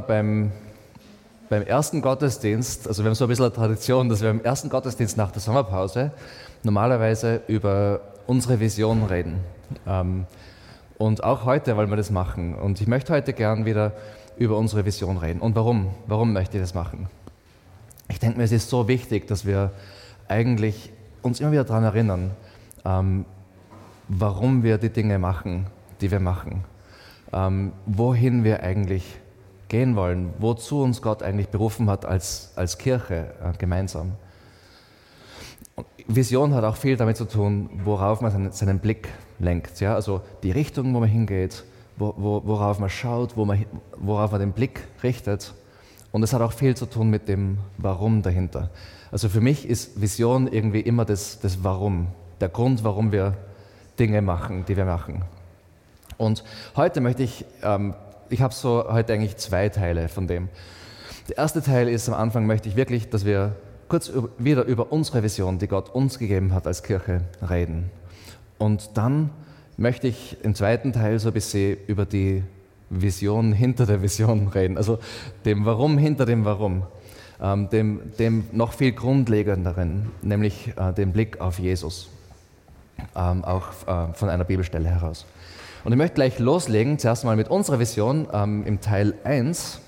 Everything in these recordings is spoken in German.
Wir beim, beim ersten Gottesdienst, also wir haben so ein bisschen eine Tradition, dass wir im ersten Gottesdienst nach der Sommerpause normalerweise über unsere Vision reden. Ähm, und auch heute wollen wir das machen. Und ich möchte heute gern wieder über unsere Vision reden. Und warum? Warum möchte ich das machen? Ich denke mir, es ist so wichtig, dass wir eigentlich uns immer wieder daran erinnern, ähm, warum wir die Dinge machen, die wir machen. Ähm, wohin wir eigentlich gehen wollen, wozu uns Gott eigentlich berufen hat als, als Kirche äh, gemeinsam. Vision hat auch viel damit zu tun, worauf man seinen, seinen Blick lenkt. Ja? Also die Richtung, wo man hingeht, wo, wo, worauf man schaut, wo man, worauf man den Blick richtet. Und es hat auch viel zu tun mit dem Warum dahinter. Also für mich ist Vision irgendwie immer das, das Warum, der Grund, warum wir Dinge machen, die wir machen. Und heute möchte ich ähm, ich habe so heute eigentlich zwei Teile von dem. Der erste Teil ist am Anfang möchte ich wirklich, dass wir kurz wieder über unsere Vision, die Gott uns gegeben hat als Kirche, reden. Und dann möchte ich im zweiten Teil so ein bisschen über die Vision hinter der Vision reden, also dem Warum hinter dem Warum, ähm, dem, dem noch viel grundlegenderen, nämlich äh, dem Blick auf Jesus, ähm, auch äh, von einer Bibelstelle heraus. Und ich möchte gleich loslegen, zuerst mal mit unserer Vision ähm, im Teil 1.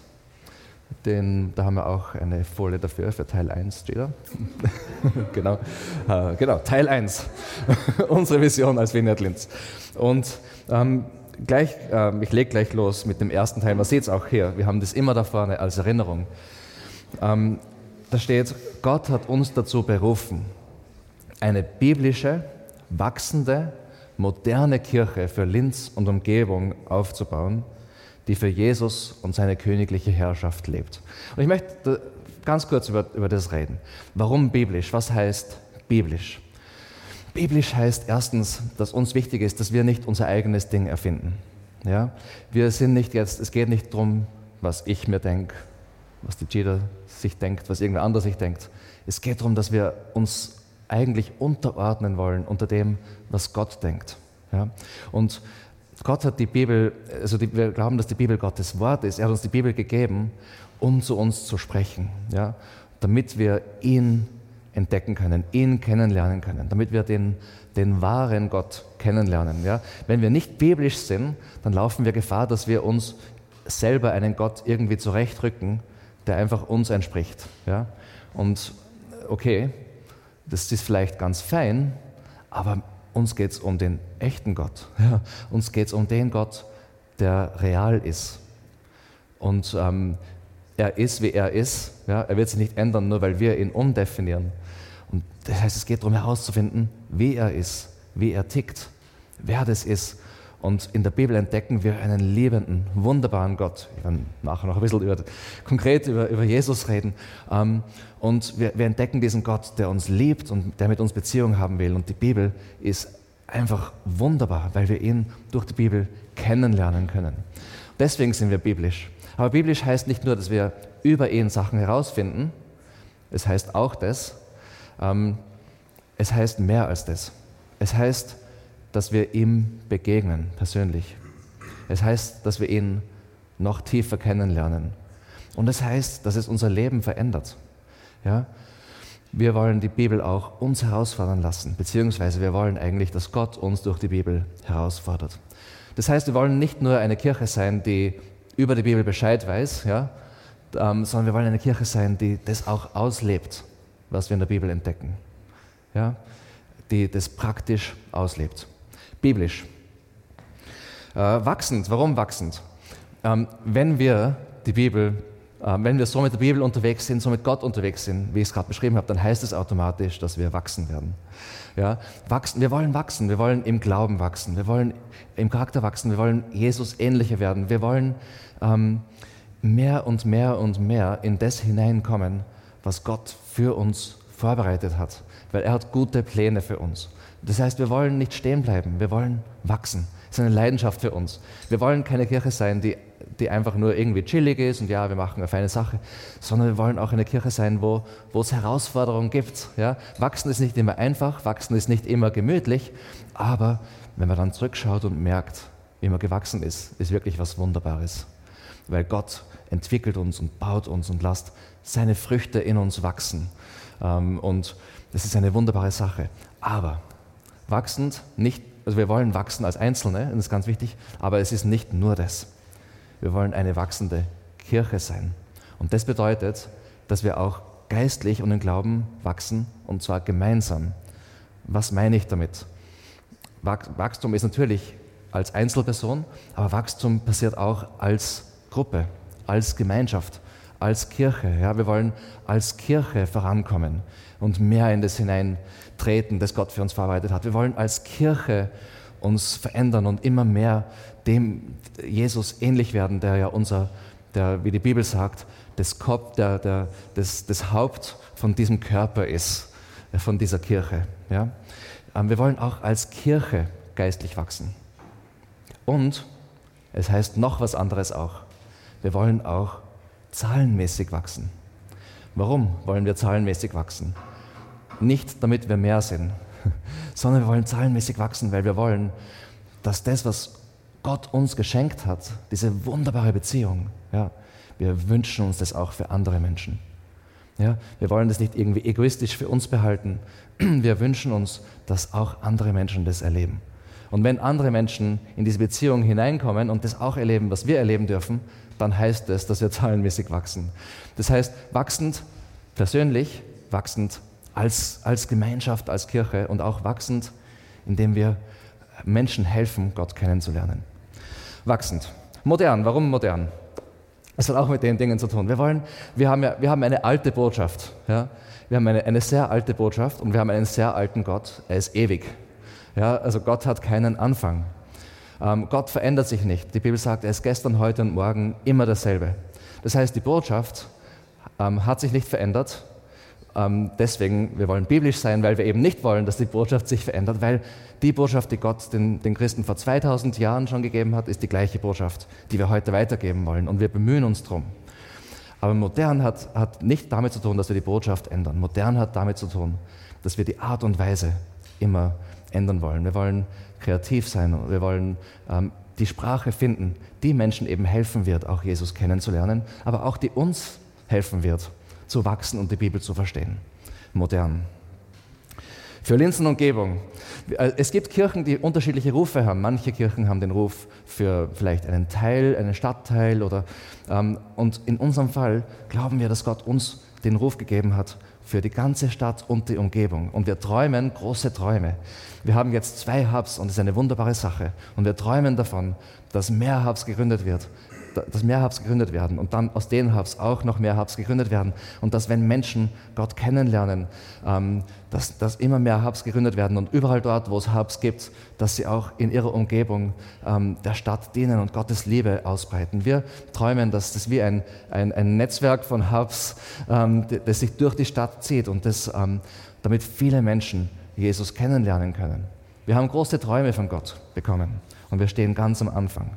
Den, da haben wir auch eine Folie dafür, für Teil 1 steht genau, äh, genau, Teil 1. Unsere Vision als Vineyard Linz. Und ähm, gleich, äh, ich lege gleich los mit dem ersten Teil. Man sieht es auch hier, wir haben das immer da vorne als Erinnerung. Ähm, da steht, Gott hat uns dazu berufen, eine biblische, wachsende, moderne Kirche für Linz und Umgebung aufzubauen, die für Jesus und seine königliche Herrschaft lebt. Und ich möchte ganz kurz über, über das reden. Warum biblisch? Was heißt biblisch? Biblisch heißt erstens, dass uns wichtig ist, dass wir nicht unser eigenes Ding erfinden. Ja? Wir sind nicht jetzt, es geht nicht darum, was ich mir denke, was die Gita sich denkt, was irgendwer anderes sich denkt. Es geht darum, dass wir uns eigentlich unterordnen wollen unter dem, was Gott denkt. Ja? Und Gott hat die Bibel, also die, wir glauben, dass die Bibel Gottes Wort ist. Er hat uns die Bibel gegeben, um zu uns zu sprechen, ja? damit wir ihn entdecken können, ihn kennenlernen können, damit wir den, den wahren Gott kennenlernen. Ja? Wenn wir nicht biblisch sind, dann laufen wir Gefahr, dass wir uns selber einen Gott irgendwie zurechtrücken, der einfach uns entspricht. Ja? Und okay, das ist vielleicht ganz fein, aber uns geht es um den echten Gott. Ja, uns geht es um den Gott, der real ist. Und ähm, er ist, wie er ist. Ja, er wird sich nicht ändern, nur weil wir ihn umdefinieren. Und das heißt, es geht darum herauszufinden, wie er ist, wie er tickt, wer das ist. Und in der Bibel entdecken wir einen liebenden, wunderbaren Gott. Ich werde nachher noch ein bisschen über, konkret über, über Jesus reden. Ähm, und wir, wir entdecken diesen Gott, der uns liebt und der mit uns Beziehung haben will. Und die Bibel ist einfach wunderbar, weil wir ihn durch die Bibel kennenlernen können. Deswegen sind wir biblisch. Aber biblisch heißt nicht nur, dass wir über ihn Sachen herausfinden. Es heißt auch das. Ähm, es heißt mehr als das. Es heißt, dass wir ihm begegnen, persönlich. Es heißt, dass wir ihn noch tiefer kennenlernen. Und es das heißt, dass es unser Leben verändert. Ja? Wir wollen die Bibel auch uns herausfordern lassen, beziehungsweise wir wollen eigentlich, dass Gott uns durch die Bibel herausfordert. Das heißt, wir wollen nicht nur eine Kirche sein, die über die Bibel Bescheid weiß, ja, ähm, sondern wir wollen eine Kirche sein, die das auch auslebt, was wir in der Bibel entdecken. Ja, die das praktisch auslebt biblisch. Äh, wachsend, warum wachsend? Ähm, wenn wir die Bibel, äh, wenn wir so mit der Bibel unterwegs sind, so mit Gott unterwegs sind, wie ich es gerade beschrieben habe, dann heißt es automatisch, dass wir wachsen werden. Ja, wachsen, wir wollen wachsen, wir wollen im Glauben wachsen, wir wollen im Charakter wachsen, wir wollen Jesus ähnlicher werden, wir wollen ähm, mehr und mehr und mehr in das hineinkommen, was Gott für uns vorbereitet hat, weil er hat gute Pläne für uns. Das heißt, wir wollen nicht stehen bleiben, wir wollen wachsen. Das ist eine Leidenschaft für uns. Wir wollen keine Kirche sein, die, die einfach nur irgendwie chillig ist und ja, wir machen eine feine Sache, sondern wir wollen auch eine Kirche sein, wo, wo es Herausforderungen gibt. Ja? Wachsen ist nicht immer einfach, wachsen ist nicht immer gemütlich, aber wenn man dann zurückschaut und merkt, wie man gewachsen ist, ist wirklich was Wunderbares. weil Gott entwickelt uns und baut uns und lasst seine Früchte in uns wachsen. Ähm, und das ist eine wunderbare Sache. Aber wachsend, nicht, also wir wollen wachsen als Einzelne, das ist ganz wichtig, aber es ist nicht nur das. Wir wollen eine wachsende Kirche sein. Und das bedeutet, dass wir auch geistlich und im Glauben wachsen und zwar gemeinsam. Was meine ich damit? Wachstum ist natürlich als Einzelperson, aber Wachstum passiert auch als Gruppe, als Gemeinschaft, als Kirche. Ja, wir wollen als Kirche vorankommen und mehr in das hineintreten, das Gott für uns verarbeitet hat. Wir wollen als Kirche uns verändern und immer mehr dem Jesus ähnlich werden, der ja unser, der, wie die Bibel sagt, das, Kopf, der, der, das, das Haupt von diesem Körper ist, äh, von dieser Kirche. Ja? Ähm, wir wollen auch als Kirche geistlich wachsen. Und es heißt noch was anderes auch. Wir wollen auch zahlenmäßig wachsen. Warum wollen wir zahlenmäßig wachsen? Nicht damit wir mehr sind, sondern wir wollen zahlenmäßig wachsen, weil wir wollen, dass das, was Gott uns geschenkt hat, diese wunderbare Beziehung, ja, wir wünschen uns das auch für andere Menschen. Ja, wir wollen das nicht irgendwie egoistisch für uns behalten. Wir wünschen uns, dass auch andere Menschen das erleben. Und wenn andere Menschen in diese Beziehung hineinkommen und das auch erleben, was wir erleben dürfen, dann heißt es, dass wir zahlenmäßig wachsen. Das heißt, wachsend persönlich, wachsend als, als Gemeinschaft, als Kirche und auch wachsend, indem wir Menschen helfen, Gott kennenzulernen. Wachsend. Modern. Warum modern? Es hat auch mit den Dingen zu tun. Wir, wollen, wir, haben, ja, wir haben eine alte Botschaft. Ja? Wir haben eine, eine sehr alte Botschaft und wir haben einen sehr alten Gott. Er ist ewig. Ja? Also Gott hat keinen Anfang. Ähm, Gott verändert sich nicht. Die Bibel sagt, er ist gestern, heute und morgen immer dasselbe. Das heißt, die Botschaft ähm, hat sich nicht verändert deswegen, wir wollen biblisch sein, weil wir eben nicht wollen, dass die Botschaft sich verändert, weil die Botschaft, die Gott den, den Christen vor 2000 Jahren schon gegeben hat, ist die gleiche Botschaft, die wir heute weitergeben wollen. Und wir bemühen uns darum. Aber modern hat, hat nicht damit zu tun, dass wir die Botschaft ändern. Modern hat damit zu tun, dass wir die Art und Weise immer ändern wollen. Wir wollen kreativ sein. Wir wollen ähm, die Sprache finden, die Menschen eben helfen wird, auch Jesus kennenzulernen, aber auch die uns helfen wird, zu wachsen und die Bibel zu verstehen. Modern. Für Linsenumgebung. Äh, es gibt Kirchen, die unterschiedliche Rufe haben. Manche Kirchen haben den Ruf für vielleicht einen Teil, einen Stadtteil oder ähm, und in unserem Fall glauben wir, dass Gott uns den Ruf gegeben hat für die ganze Stadt und die Umgebung. Und wir träumen große Träume. Wir haben jetzt zwei Hubs und das ist eine wunderbare Sache. Und wir träumen davon, dass mehr Hubs gegründet wird, dass mehr Hubs gegründet werden und dann aus den Hubs auch noch mehr Hubs gegründet werden und dass wenn Menschen Gott kennenlernen, ähm, dass, dass immer mehr Hubs gegründet werden und überall dort, wo es Hubs gibt, dass sie auch in ihrer Umgebung ähm, der Stadt dienen und Gottes Liebe ausbreiten. Wir träumen, dass das wie ein, ein, ein Netzwerk von Hubs, ähm, das sich durch die Stadt zieht und das, ähm, damit viele Menschen Jesus kennenlernen können. Wir haben große Träume von Gott bekommen und wir stehen ganz am Anfang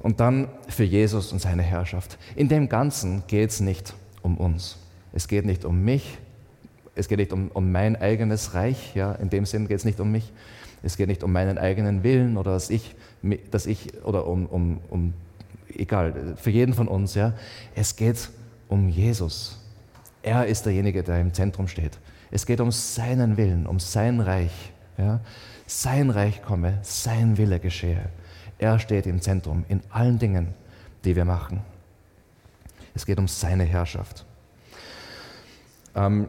und dann für Jesus und seine Herrschaft. In dem Ganzen geht es nicht um uns. Es geht nicht um mich. Es geht nicht um, um mein eigenes Reich. Ja, in dem Sinn geht es nicht um mich. Es geht nicht um meinen eigenen Willen oder dass ich, dass ich oder um, um, um, egal, für jeden von uns. Ja, es geht um Jesus. Er ist derjenige, der im Zentrum steht. Es geht um seinen Willen, um sein Reich. Ja. Sein Reich komme, sein Wille geschehe. Er steht im Zentrum in allen Dingen, die wir machen. Es geht um seine Herrschaft. Ähm,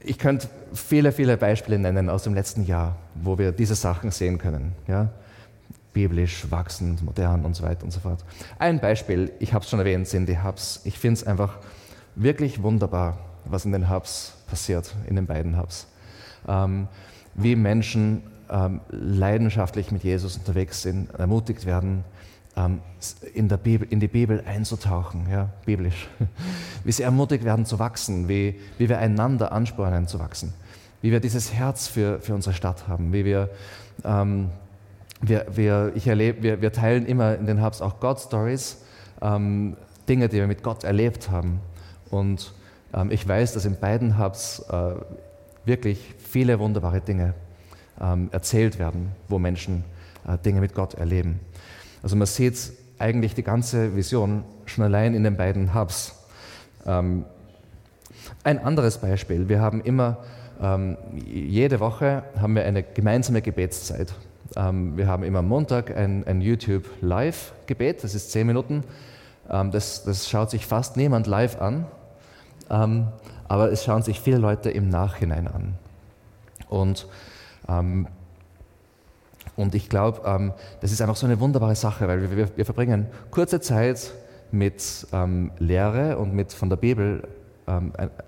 ich könnte viele, viele Beispiele nennen aus dem letzten Jahr, wo wir diese Sachen sehen können. Ja? Biblisch, wachsend, modern und so weiter und so fort. Ein Beispiel, ich habe es schon erwähnt, sind die Hubs. Ich finde es einfach wirklich wunderbar, was in den Hubs passiert, in den beiden Hubs. Ähm, wie Menschen ähm, leidenschaftlich mit Jesus unterwegs sind, ermutigt werden, ähm, in, der Bibel, in die Bibel einzutauchen, ja, biblisch. Wie sie ermutigt werden zu wachsen, wie, wie wir einander anspornen zu wachsen, wie wir dieses Herz für, für unsere Stadt haben, wie wir, ähm, wir, wir, ich erlebe, wir, wir teilen immer in den Hubs auch God-Stories, ähm, Dinge, die wir mit Gott erlebt haben. Und ähm, ich weiß, dass in beiden Hubs äh, wirklich viele wunderbare Dinge ähm, erzählt werden, wo Menschen äh, Dinge mit Gott erleben. Also man sieht eigentlich die ganze Vision schon allein in den beiden Hubs. Ähm, ein anderes Beispiel, wir haben immer, ähm, jede Woche haben wir eine gemeinsame Gebetszeit. Ähm, wir haben immer Montag ein, ein YouTube-Live-Gebet, das ist zehn Minuten. Ähm, das, das, schaut sich fast niemand live an, ähm, aber es schauen sich viele Leute im Nachhinein an. Und, und ich glaube, ähm, das ist einfach so eine wunderbare Sache, weil wir, wir verbringen kurze Zeit mit ähm, Lehre und mit von der Bibel,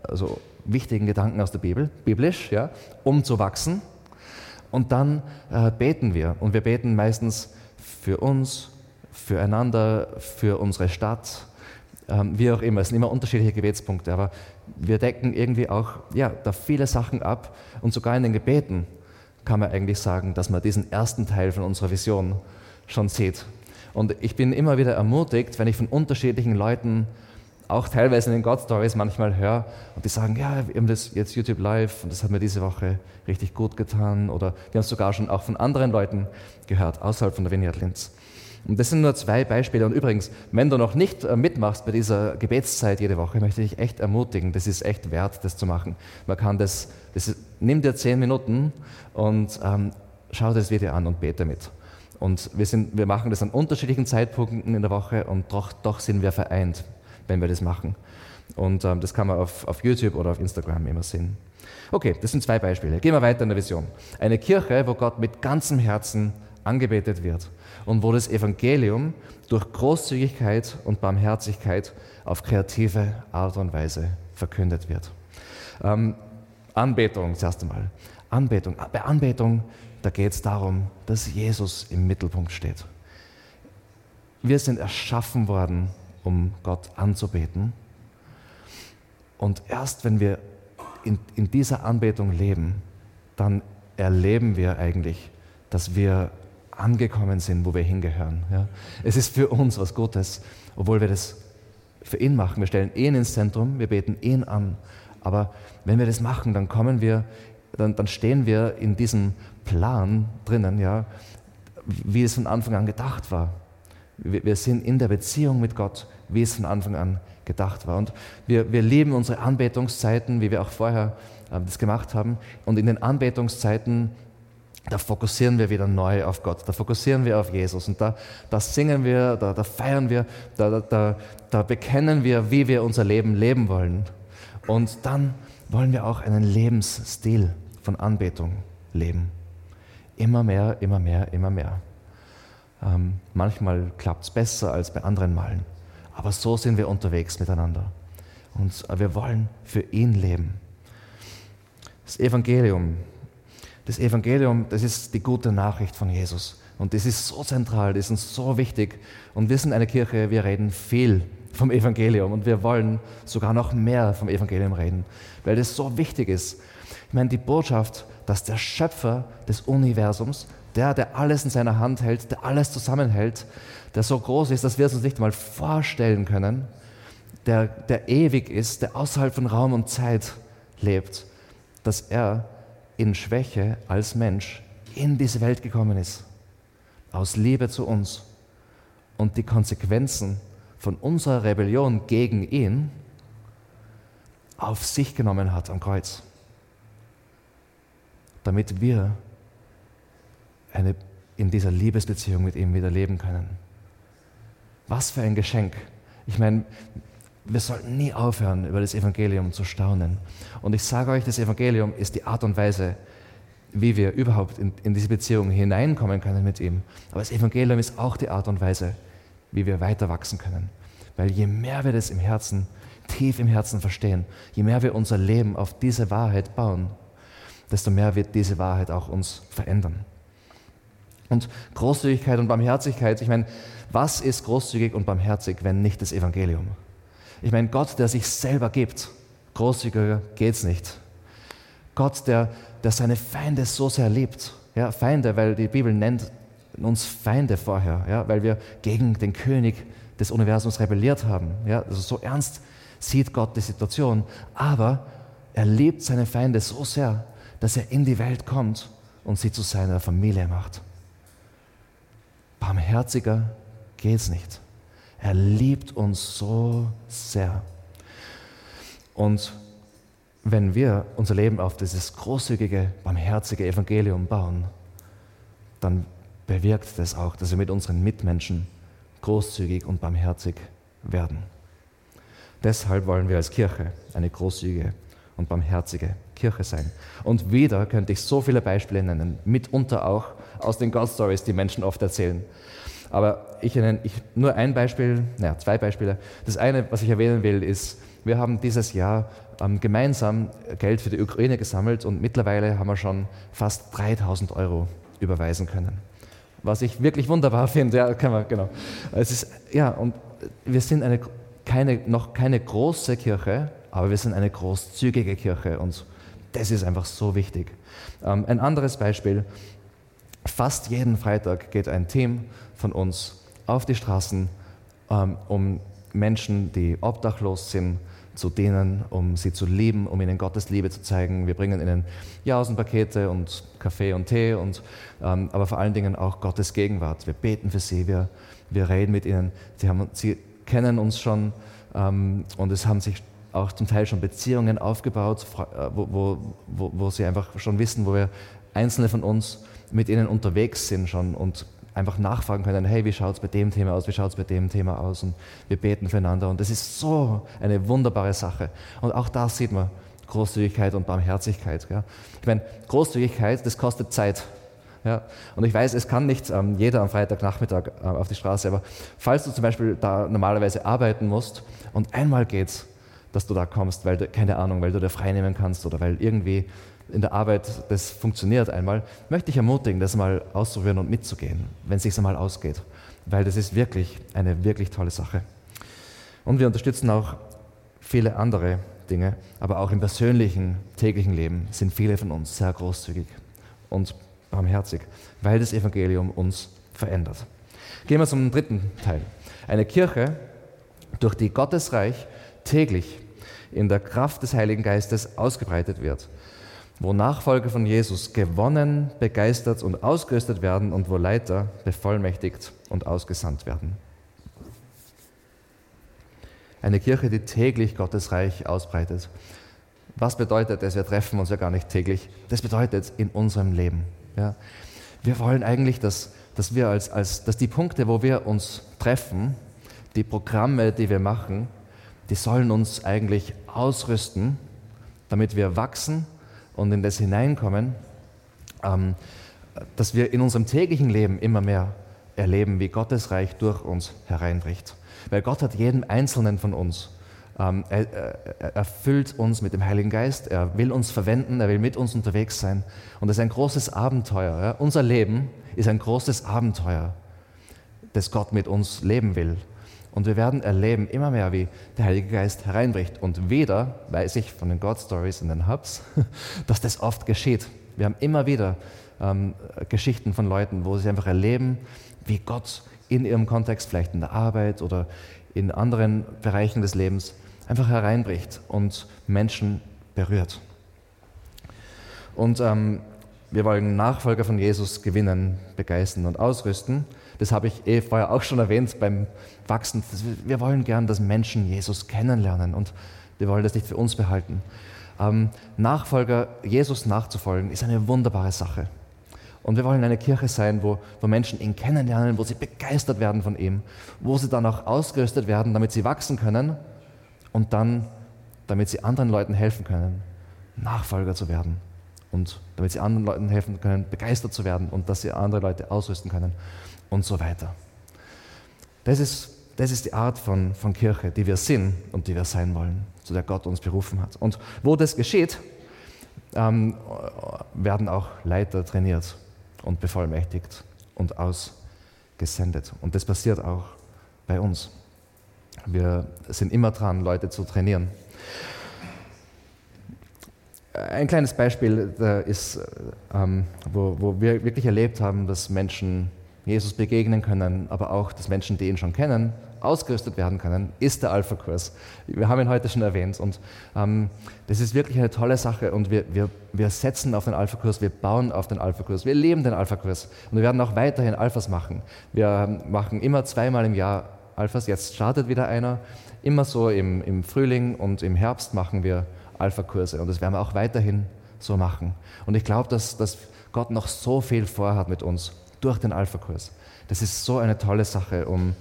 also wichtigen Gedanken aus der Bibel, biblisch, ja, um zu wachsen und dann äh, beten wir. Und wir beten meistens für uns, füreinander, für unsere Stadt, ähm, wie auch immer. Es sind immer unterschiedliche Gebetspunkte, aber wir decken irgendwie auch ja, da viele Sachen ab. Und sogar in den Gebeten kann man eigentlich sagen, dass man diesen ersten Teil von unserer Vision schon sieht. Und ich bin immer wieder ermutigt, wenn ich von unterschiedlichen Leuten auch teilweise in den God Stories manchmal höre und die sagen, ja, wir haben das jetzt YouTube Live und das hat mir diese Woche richtig gut getan oder wir haben es sogar schon auch von anderen Leuten gehört, außerhalb von der Vineyard Linz. Und das sind nur zwei Beispiele. Und übrigens, wenn du noch nicht äh, mitmachst bei dieser Gebetszeit jede Woche, möchte ich echt ermutigen. Das ist echt wert, das zu machen. Man kann das, das ist, nimm dir zehn Minuten und ähm, schau das Video an und bete mit. Und wir, sind, wir machen das an unterschiedlichen Zeitpunkten in der Woche und doch, doch sind wir vereint wenn wir das machen. Und ähm, das kann man auf, auf YouTube oder auf Instagram immer sehen. Okay, das sind zwei Beispiele. Gehen wir weiter in der Vision. Eine Kirche, wo Gott mit ganzem Herzen angebetet wird und wo das Evangelium durch Großzügigkeit und Barmherzigkeit auf kreative Art und Weise verkündet wird. Ähm, Anbetung, das erste Mal. Anbetung. Bei Anbetung, da geht es darum, dass Jesus im Mittelpunkt steht. Wir sind erschaffen worden, um Gott anzubeten. Und erst wenn wir in, in dieser Anbetung leben, dann erleben wir eigentlich, dass wir angekommen sind, wo wir hingehören. Ja? Es ist für uns was Gutes, obwohl wir das für ihn machen. Wir stellen ihn ins Zentrum, wir beten ihn an. Aber wenn wir das machen, dann kommen wir, dann, dann stehen wir in diesem Plan drinnen, ja, wie es von Anfang an gedacht war. Wir sind in der Beziehung mit Gott, wie es von Anfang an gedacht war. Und wir, wir lieben unsere Anbetungszeiten, wie wir auch vorher äh, das gemacht haben. Und in den Anbetungszeiten, da fokussieren wir wieder neu auf Gott, da fokussieren wir auf Jesus. Und da, da singen wir, da, da feiern wir, da, da, da bekennen wir, wie wir unser Leben leben wollen. Und dann wollen wir auch einen Lebensstil von Anbetung leben. Immer mehr, immer mehr, immer mehr. Ähm, manchmal klappt es besser als bei anderen Malen. Aber so sind wir unterwegs miteinander. Und wir wollen für ihn leben. Das Evangelium, das Evangelium, das ist die gute Nachricht von Jesus. Und das ist so zentral, das ist so wichtig. Und wir sind eine Kirche, wir reden viel vom Evangelium und wir wollen sogar noch mehr vom Evangelium reden, weil das so wichtig ist. Ich meine, die Botschaft, dass der Schöpfer des Universums der, der alles in seiner Hand hält, der alles zusammenhält, der so groß ist, dass wir es uns nicht mal vorstellen können, der, der ewig ist, der außerhalb von Raum und Zeit lebt, dass er in Schwäche als Mensch in diese Welt gekommen ist, aus Liebe zu uns und die Konsequenzen von unserer Rebellion gegen ihn auf sich genommen hat am Kreuz, damit wir eine, in dieser Liebesbeziehung mit ihm wieder leben können. Was für ein Geschenk. Ich meine, wir sollten nie aufhören, über das Evangelium zu staunen. Und ich sage euch, das Evangelium ist die Art und Weise, wie wir überhaupt in, in diese Beziehung hineinkommen können mit ihm. Aber das Evangelium ist auch die Art und Weise, wie wir weiter wachsen können. Weil je mehr wir das im Herzen, tief im Herzen verstehen, je mehr wir unser Leben auf diese Wahrheit bauen, desto mehr wird diese Wahrheit auch uns verändern. Und Großzügigkeit und Barmherzigkeit, ich meine, was ist großzügig und barmherzig, wenn nicht das Evangelium? Ich meine, Gott, der sich selber gibt, großzügiger geht's nicht. Gott, der, der seine Feinde so sehr liebt. Ja, Feinde, weil die Bibel nennt uns Feinde vorher, ja, weil wir gegen den König des Universums rebelliert haben. Ja, also so ernst sieht Gott die Situation. Aber er liebt seine Feinde so sehr, dass er in die Welt kommt und sie zu seiner Familie macht barmherziger geht es nicht. Er liebt uns so sehr. Und wenn wir unser Leben auf dieses großzügige, barmherzige Evangelium bauen, dann bewirkt das auch, dass wir mit unseren Mitmenschen großzügig und barmherzig werden. Deshalb wollen wir als Kirche eine großzügige und barmherzige Kirche sein. Und wieder könnte ich so viele Beispiele nennen, mitunter auch aus den God Stories, die Menschen oft erzählen. Aber ich ich, nur ein Beispiel, naja, zwei Beispiele. Das eine, was ich erwähnen will, ist, wir haben dieses Jahr ähm, gemeinsam Geld für die Ukraine gesammelt und mittlerweile haben wir schon fast 3000 Euro überweisen können. Was ich wirklich wunderbar finde, ja, kann man, genau. Es ist, ja, und wir sind eine, keine, noch keine große Kirche, aber wir sind eine großzügige Kirche und das ist einfach so wichtig. Ähm, ein anderes Beispiel, fast jeden Freitag geht ein Team von uns auf die Straßen, ähm, um Menschen, die obdachlos sind, zu denen, um sie zu lieben, um ihnen Gottes Liebe zu zeigen. Wir bringen ihnen Jausenpakete und Kaffee und Tee, und, ähm, aber vor allen Dingen auch Gottes Gegenwart. Wir beten für sie, wir, wir reden mit ihnen. Sie, haben, sie kennen uns schon ähm, und es haben sich auch zum Teil schon Beziehungen aufgebaut, äh, wo, wo, wo, wo sie einfach schon wissen, wo wir Einzelne von uns mit ihnen unterwegs sind schon und einfach nachfragen können, hey, wie schaut es bei dem Thema aus, wie schaut es bei dem Thema aus und wir beten füreinander und das ist so eine wunderbare Sache. Und auch da sieht man Großzügigkeit und Barmherzigkeit. Ja. Ich meine, Großzügigkeit, das kostet Zeit. Ja. Und ich weiß, es kann nicht ähm, jeder am Freitagnachmittag äh, auf die Straße, aber falls du zum Beispiel da normalerweise arbeiten musst und einmal geht's, dass du da kommst, weil du, keine Ahnung, weil du dir frei nehmen kannst oder weil irgendwie in der Arbeit das funktioniert einmal, möchte ich ermutigen, das mal auszuprobieren und mitzugehen, wenn es sich einmal ausgeht. Weil das ist wirklich eine wirklich tolle Sache. Und wir unterstützen auch viele andere Dinge, aber auch im persönlichen, täglichen Leben sind viele von uns sehr großzügig und barmherzig, weil das Evangelium uns verändert. Gehen wir zum dritten Teil. Eine Kirche, durch die Gottes Reich täglich in der Kraft des Heiligen Geistes ausgebreitet wird wo Nachfolger von Jesus gewonnen, begeistert und ausgerüstet werden und wo Leiter bevollmächtigt und ausgesandt werden. Eine Kirche, die täglich Gottes Reich ausbreitet. Was bedeutet das? Wir treffen uns ja gar nicht täglich. Das bedeutet in unserem Leben. Ja. Wir wollen eigentlich, dass, dass wir als, als, dass die Punkte, wo wir uns treffen, die Programme, die wir machen, die sollen uns eigentlich ausrüsten, damit wir wachsen und in das hineinkommen, ähm, dass wir in unserem täglichen Leben immer mehr erleben, wie Gottes Reich durch uns hereinbricht. Weil Gott hat jeden Einzelnen von uns, ähm, er, er erfüllt uns mit dem Heiligen Geist, er will uns verwenden, er will mit uns unterwegs sein. Und das ist ein großes Abenteuer. Ja? Unser Leben ist ein großes Abenteuer, das Gott mit uns leben will. Und wir werden erleben immer mehr, wie der Heilige Geist hereinbricht. Und weder weiß ich von den God Stories in den Hubs, dass das oft geschieht. Wir haben immer wieder ähm, Geschichten von Leuten, wo sie einfach erleben, wie Gott in ihrem Kontext, vielleicht in der Arbeit oder in anderen Bereichen des Lebens, einfach hereinbricht und Menschen berührt. Und ähm, wir wollen Nachfolger von Jesus gewinnen, begeistern und ausrüsten. Das habe ich eh vorher auch schon erwähnt beim Wachsen. Wir wollen gern, dass Menschen Jesus kennenlernen und wir wollen das nicht für uns behalten. Ähm, Nachfolger Jesus nachzufolgen ist eine wunderbare Sache. Und wir wollen eine Kirche sein, wo, wo Menschen ihn kennenlernen, wo sie begeistert werden von ihm, wo sie dann auch ausgerüstet werden, damit sie wachsen können und dann, damit sie anderen Leuten helfen können, Nachfolger zu werden und damit sie anderen Leuten helfen können, begeistert zu werden und dass sie andere Leute ausrüsten können und so weiter. Das ist, das ist die Art von, von Kirche, die wir sind und die wir sein wollen, zu der Gott uns berufen hat. Und wo das geschieht, ähm, werden auch Leiter trainiert und bevollmächtigt und ausgesendet. Und das passiert auch bei uns. Wir sind immer dran, Leute zu trainieren. Ein kleines Beispiel ist, ähm, wo, wo wir wirklich erlebt haben, dass Menschen Jesus begegnen können, aber auch, dass Menschen, die ihn schon kennen, ausgerüstet werden können, ist der Alpha-Kurs. Wir haben ihn heute schon erwähnt und ähm, das ist wirklich eine tolle Sache und wir, wir, wir setzen auf den Alpha-Kurs, wir bauen auf den Alpha-Kurs, wir leben den Alpha-Kurs und wir werden auch weiterhin Alphas machen. Wir machen immer zweimal im Jahr Alphas, jetzt startet wieder einer. Immer so im, im Frühling und im Herbst machen wir Alpha-Kurse und das werden wir auch weiterhin so machen. Und ich glaube, dass, dass Gott noch so viel vorhat mit uns durch den Alpha-Kurs. Das ist so eine tolle Sache, um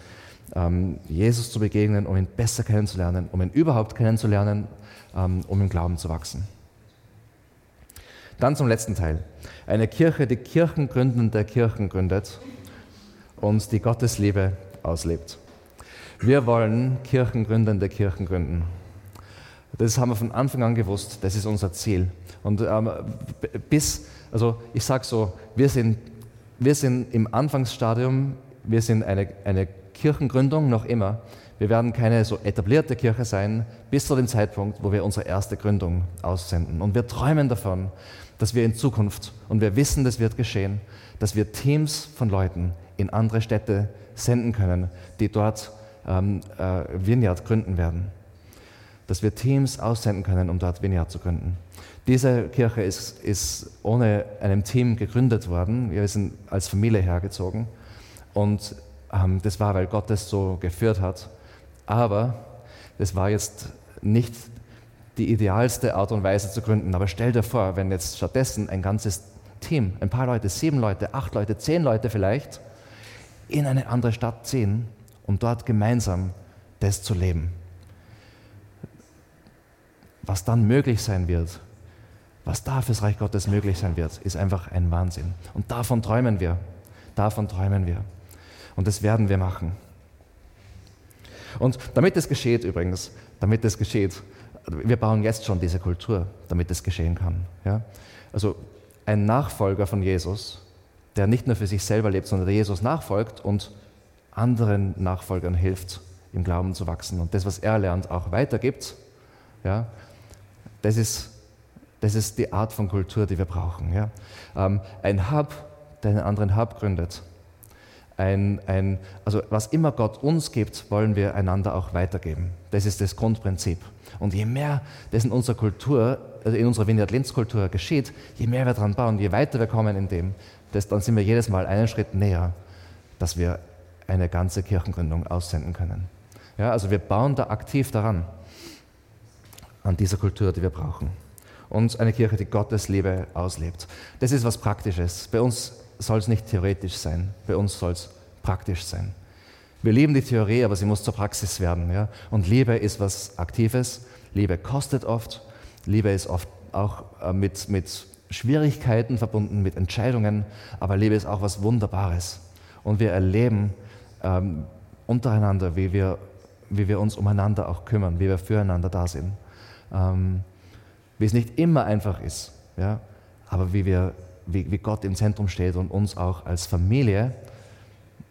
ähm, Jesus zu begegnen, um ihn besser kennenzulernen, um ihn überhaupt kennenzulernen, ähm, um im Glauben zu wachsen. Dann zum letzten Teil. Eine Kirche, die Kirchengründende Kirchen gründet und die Gottesliebe auslebt. Wir wollen kirchengründende Kirchen gründen. Das haben wir von Anfang an gewusst, das ist unser Ziel. Und ähm, bis, also ich sage so, wir sind, wir sind im Anfangsstadium, wir sind eine, eine Kirchengründung noch immer. Wir werden keine so etablierte Kirche sein, bis zu dem Zeitpunkt, wo wir unsere erste Gründung aussenden. Und wir träumen davon, dass wir in Zukunft, und wir wissen, das wird geschehen, dass wir Teams von Leuten in andere Städte senden können, die dort ähm, äh, Vineyard gründen werden dass wir Teams aussenden können, um dort Vineyard zu gründen. Diese Kirche ist, ist ohne einem Team gegründet worden. Wir sind als Familie hergezogen und ähm, das war, weil Gott das so geführt hat. Aber das war jetzt nicht die idealste Art und Weise zu gründen. Aber stell dir vor, wenn jetzt stattdessen ein ganzes Team, ein paar Leute, sieben Leute, acht Leute, zehn Leute vielleicht, in eine andere Stadt ziehen, um dort gemeinsam das zu leben was dann möglich sein wird, was da fürs Reich Gottes möglich sein wird, ist einfach ein Wahnsinn. Und davon träumen wir. Davon träumen wir. Und das werden wir machen. Und damit es geschieht übrigens, damit es geschieht, wir bauen jetzt schon diese Kultur, damit es geschehen kann. Ja? Also ein Nachfolger von Jesus, der nicht nur für sich selber lebt, sondern der Jesus nachfolgt und anderen Nachfolgern hilft, im Glauben zu wachsen und das, was er lernt, auch weitergibt, ja, das ist, das ist die Art von Kultur, die wir brauchen. Ja? Ähm, ein Hub, der einen anderen Hub gründet. Ein, ein, also was immer Gott uns gibt, wollen wir einander auch weitergeben. Das ist das Grundprinzip. Und je mehr das in unserer Kultur, also in unserer Vineyard-Linz-Kultur geschieht, je mehr wir daran bauen, je weiter wir kommen in dem, das, dann sind wir jedes Mal einen Schritt näher, dass wir eine ganze Kirchengründung aussenden können. Ja, also wir bauen da aktiv daran an dieser Kultur, die wir brauchen. Und eine Kirche, die Gottes Liebe auslebt. Das ist was Praktisches. Bei uns soll es nicht theoretisch sein, bei uns soll es praktisch sein. Wir lieben die Theorie, aber sie muss zur Praxis werden. Ja? Und Liebe ist was Aktives. Liebe kostet oft. Liebe ist oft auch äh, mit, mit Schwierigkeiten verbunden, mit Entscheidungen. Aber Liebe ist auch was Wunderbares. Und wir erleben ähm, untereinander, wie wir, wie wir uns umeinander auch kümmern, wie wir füreinander da sind ähm, wie es nicht immer einfach ist, ja, aber wie, wir, wie, wie Gott im Zentrum steht und uns auch als Familie,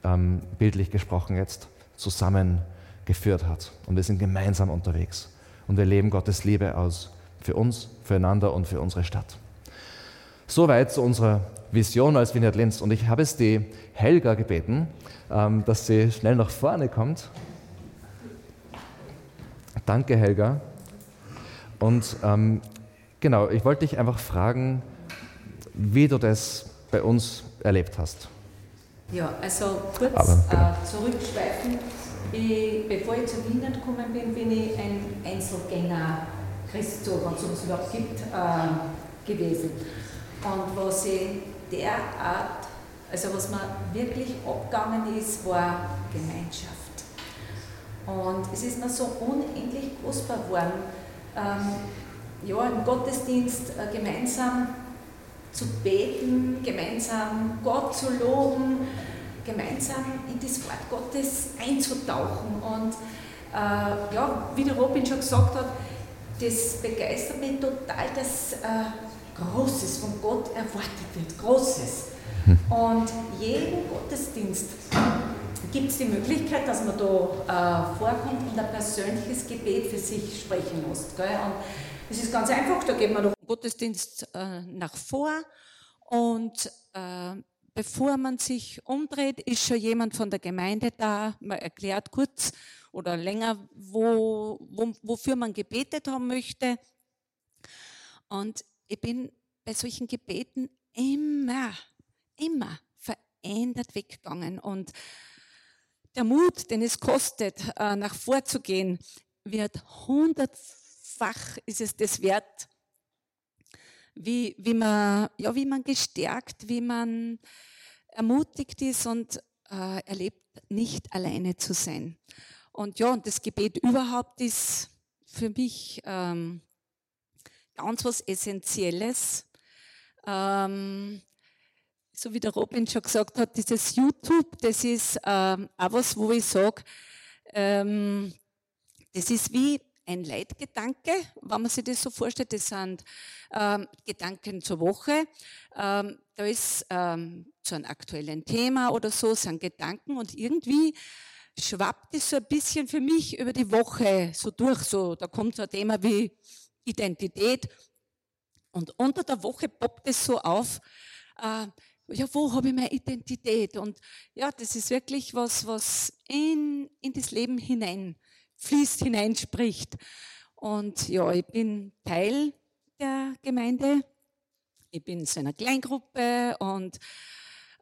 ähm, bildlich gesprochen jetzt, zusammengeführt hat. Und wir sind gemeinsam unterwegs. Und wir leben Gottes Liebe aus für uns, füreinander und für unsere Stadt. Soweit zu unserer Vision als Vineyard Linz. Und ich habe es die Helga gebeten, ähm, dass sie schnell nach vorne kommt. Danke, Helga. Und ähm, genau, ich wollte dich einfach fragen, wie du das bei uns erlebt hast. Ja, also kurz äh, zurückschweifen. Ich, bevor ich zu Wien gekommen bin, bin ich ein Einzelgänger Christo, wenn es sowas überhaupt gibt, äh, gewesen. Und was ich derart, also was mir wirklich abgegangen ist, war Gemeinschaft. Und es ist mir so unendlich kostbar geworden, ähm, ja, im Gottesdienst äh, gemeinsam zu beten, gemeinsam Gott zu loben, gemeinsam in das Wort Gottes einzutauchen. Und äh, ja, wie der Robin schon gesagt hat, das begeistert mich total, dass äh, Großes von Gott erwartet wird. Großes. Hm. Und jeden Gottesdienst gibt es die Möglichkeit, dass man da äh, vorkommt und ein persönliches Gebet für sich sprechen muss. Gell? Und es ist ganz einfach, da geht man noch im Gottesdienst äh, nach vor und äh, bevor man sich umdreht, ist schon jemand von der Gemeinde da. Man erklärt kurz oder länger, wo, wo, wofür man gebetet haben möchte. Und ich bin bei solchen Gebeten immer, immer verändert weggegangen. Und der Mut, den es kostet, äh, nach vorzugehen, wird hundertfach ist es das wert, wie, wie, man, ja, wie man gestärkt, wie man ermutigt ist und äh, erlebt, nicht alleine zu sein. Und ja, und das Gebet überhaupt ist für mich ähm, ganz was Essentielles. Ähm, so wie der Robin schon gesagt hat, dieses YouTube, das ist ähm, auch was, wo ich sage, ähm, das ist wie ein Leitgedanke, wenn man sich das so vorstellt. Das sind ähm, Gedanken zur Woche. Ähm, da ist ähm, zu einem aktuellen Thema oder so, sind Gedanken und irgendwie schwappt es so ein bisschen für mich über die Woche so durch. So, da kommt so ein Thema wie Identität und unter der Woche poppt es so auf. Äh, ja, wo habe ich meine Identität? Und ja, das ist wirklich was, was in, in das Leben hinein fließt, hineinspricht. Und ja, ich bin Teil der Gemeinde. Ich bin in so einer Kleingruppe und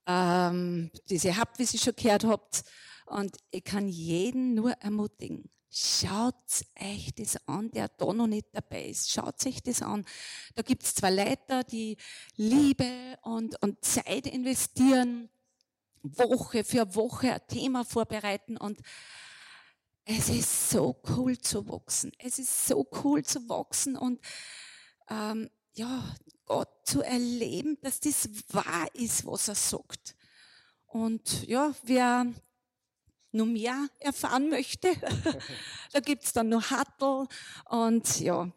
ähm, diese Hub, wie Sie schon gehört habt. Und ich kann jeden nur ermutigen. Schaut euch das an, der da noch nicht dabei ist. Schaut euch das an. Da gibt's zwei Leiter, die Liebe und, und Zeit investieren, Woche für Woche ein Thema vorbereiten und es ist so cool zu wachsen. Es ist so cool zu wachsen und ähm, ja, Gott zu erleben, dass das wahr ist, was er sagt. Und ja, wer noch mehr erfahren möchte, da gibt's dann noch Hattel und ja,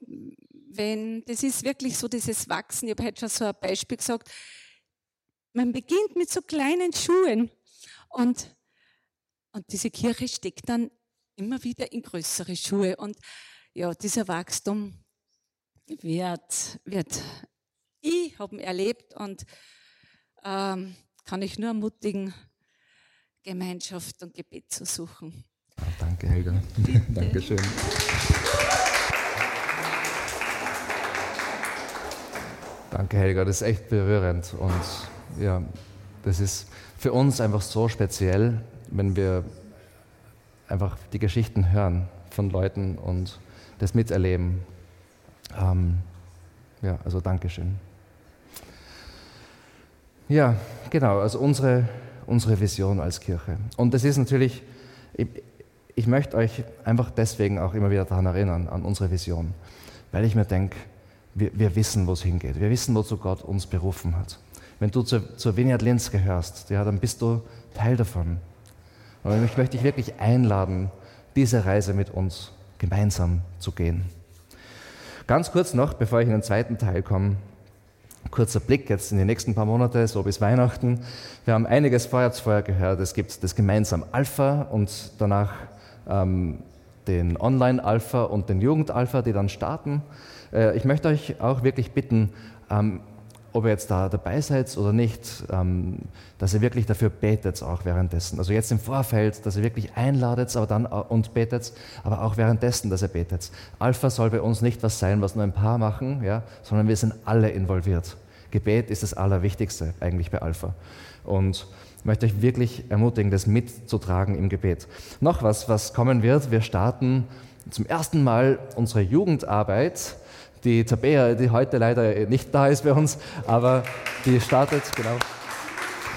wenn, das ist wirklich so dieses Wachsen. Ich habe heute schon so ein Beispiel gesagt. Man beginnt mit so kleinen Schuhen und, und diese Kirche steckt dann immer wieder in größere Schuhe. Und ja, dieser Wachstum wird, wird ich habe erlebt und ähm, kann ich nur ermutigen, Gemeinschaft und Gebet zu suchen. Danke, Helga. Dankeschön. Danke, Helga. Das ist echt berührend. Und ja, das ist für uns einfach so speziell, wenn wir einfach die Geschichten hören von Leuten und das miterleben. Ähm, ja, also Dankeschön. Ja, genau, also unsere, unsere Vision als Kirche. Und das ist natürlich, ich, ich möchte euch einfach deswegen auch immer wieder daran erinnern, an unsere Vision, weil ich mir denke, wir, wir, wissen, wo es hingeht. Wir wissen, wozu Gott uns berufen hat. Wenn du zur, zur Vineyard Linz gehörst, ja, dann bist du Teil davon. Und ich möchte dich wirklich einladen, diese Reise mit uns gemeinsam zu gehen. Ganz kurz noch, bevor ich in den zweiten Teil komme, kurzer Blick jetzt in die nächsten paar Monate, so bis Weihnachten. Wir haben einiges vorher gehört. Es gibt das gemeinsam Alpha und danach ähm, den Online-Alpha und den Jugend-Alpha, die dann starten. Äh, ich möchte euch auch wirklich bitten, ähm, ob ihr jetzt da dabei seid oder nicht, ähm, dass ihr wirklich dafür betet auch währenddessen. Also jetzt im Vorfeld, dass ihr wirklich einladet aber dann und betet, aber auch währenddessen, dass ihr betet. Alpha soll bei uns nicht was sein, was nur ein paar machen, ja, sondern wir sind alle involviert. Gebet ist das Allerwichtigste eigentlich bei Alpha. Und ich möchte euch wirklich ermutigen, das mitzutragen im Gebet. Noch was, was kommen wird. Wir starten zum ersten Mal unsere Jugendarbeit die Tabea, die heute leider nicht da ist bei uns, aber die startet, genau.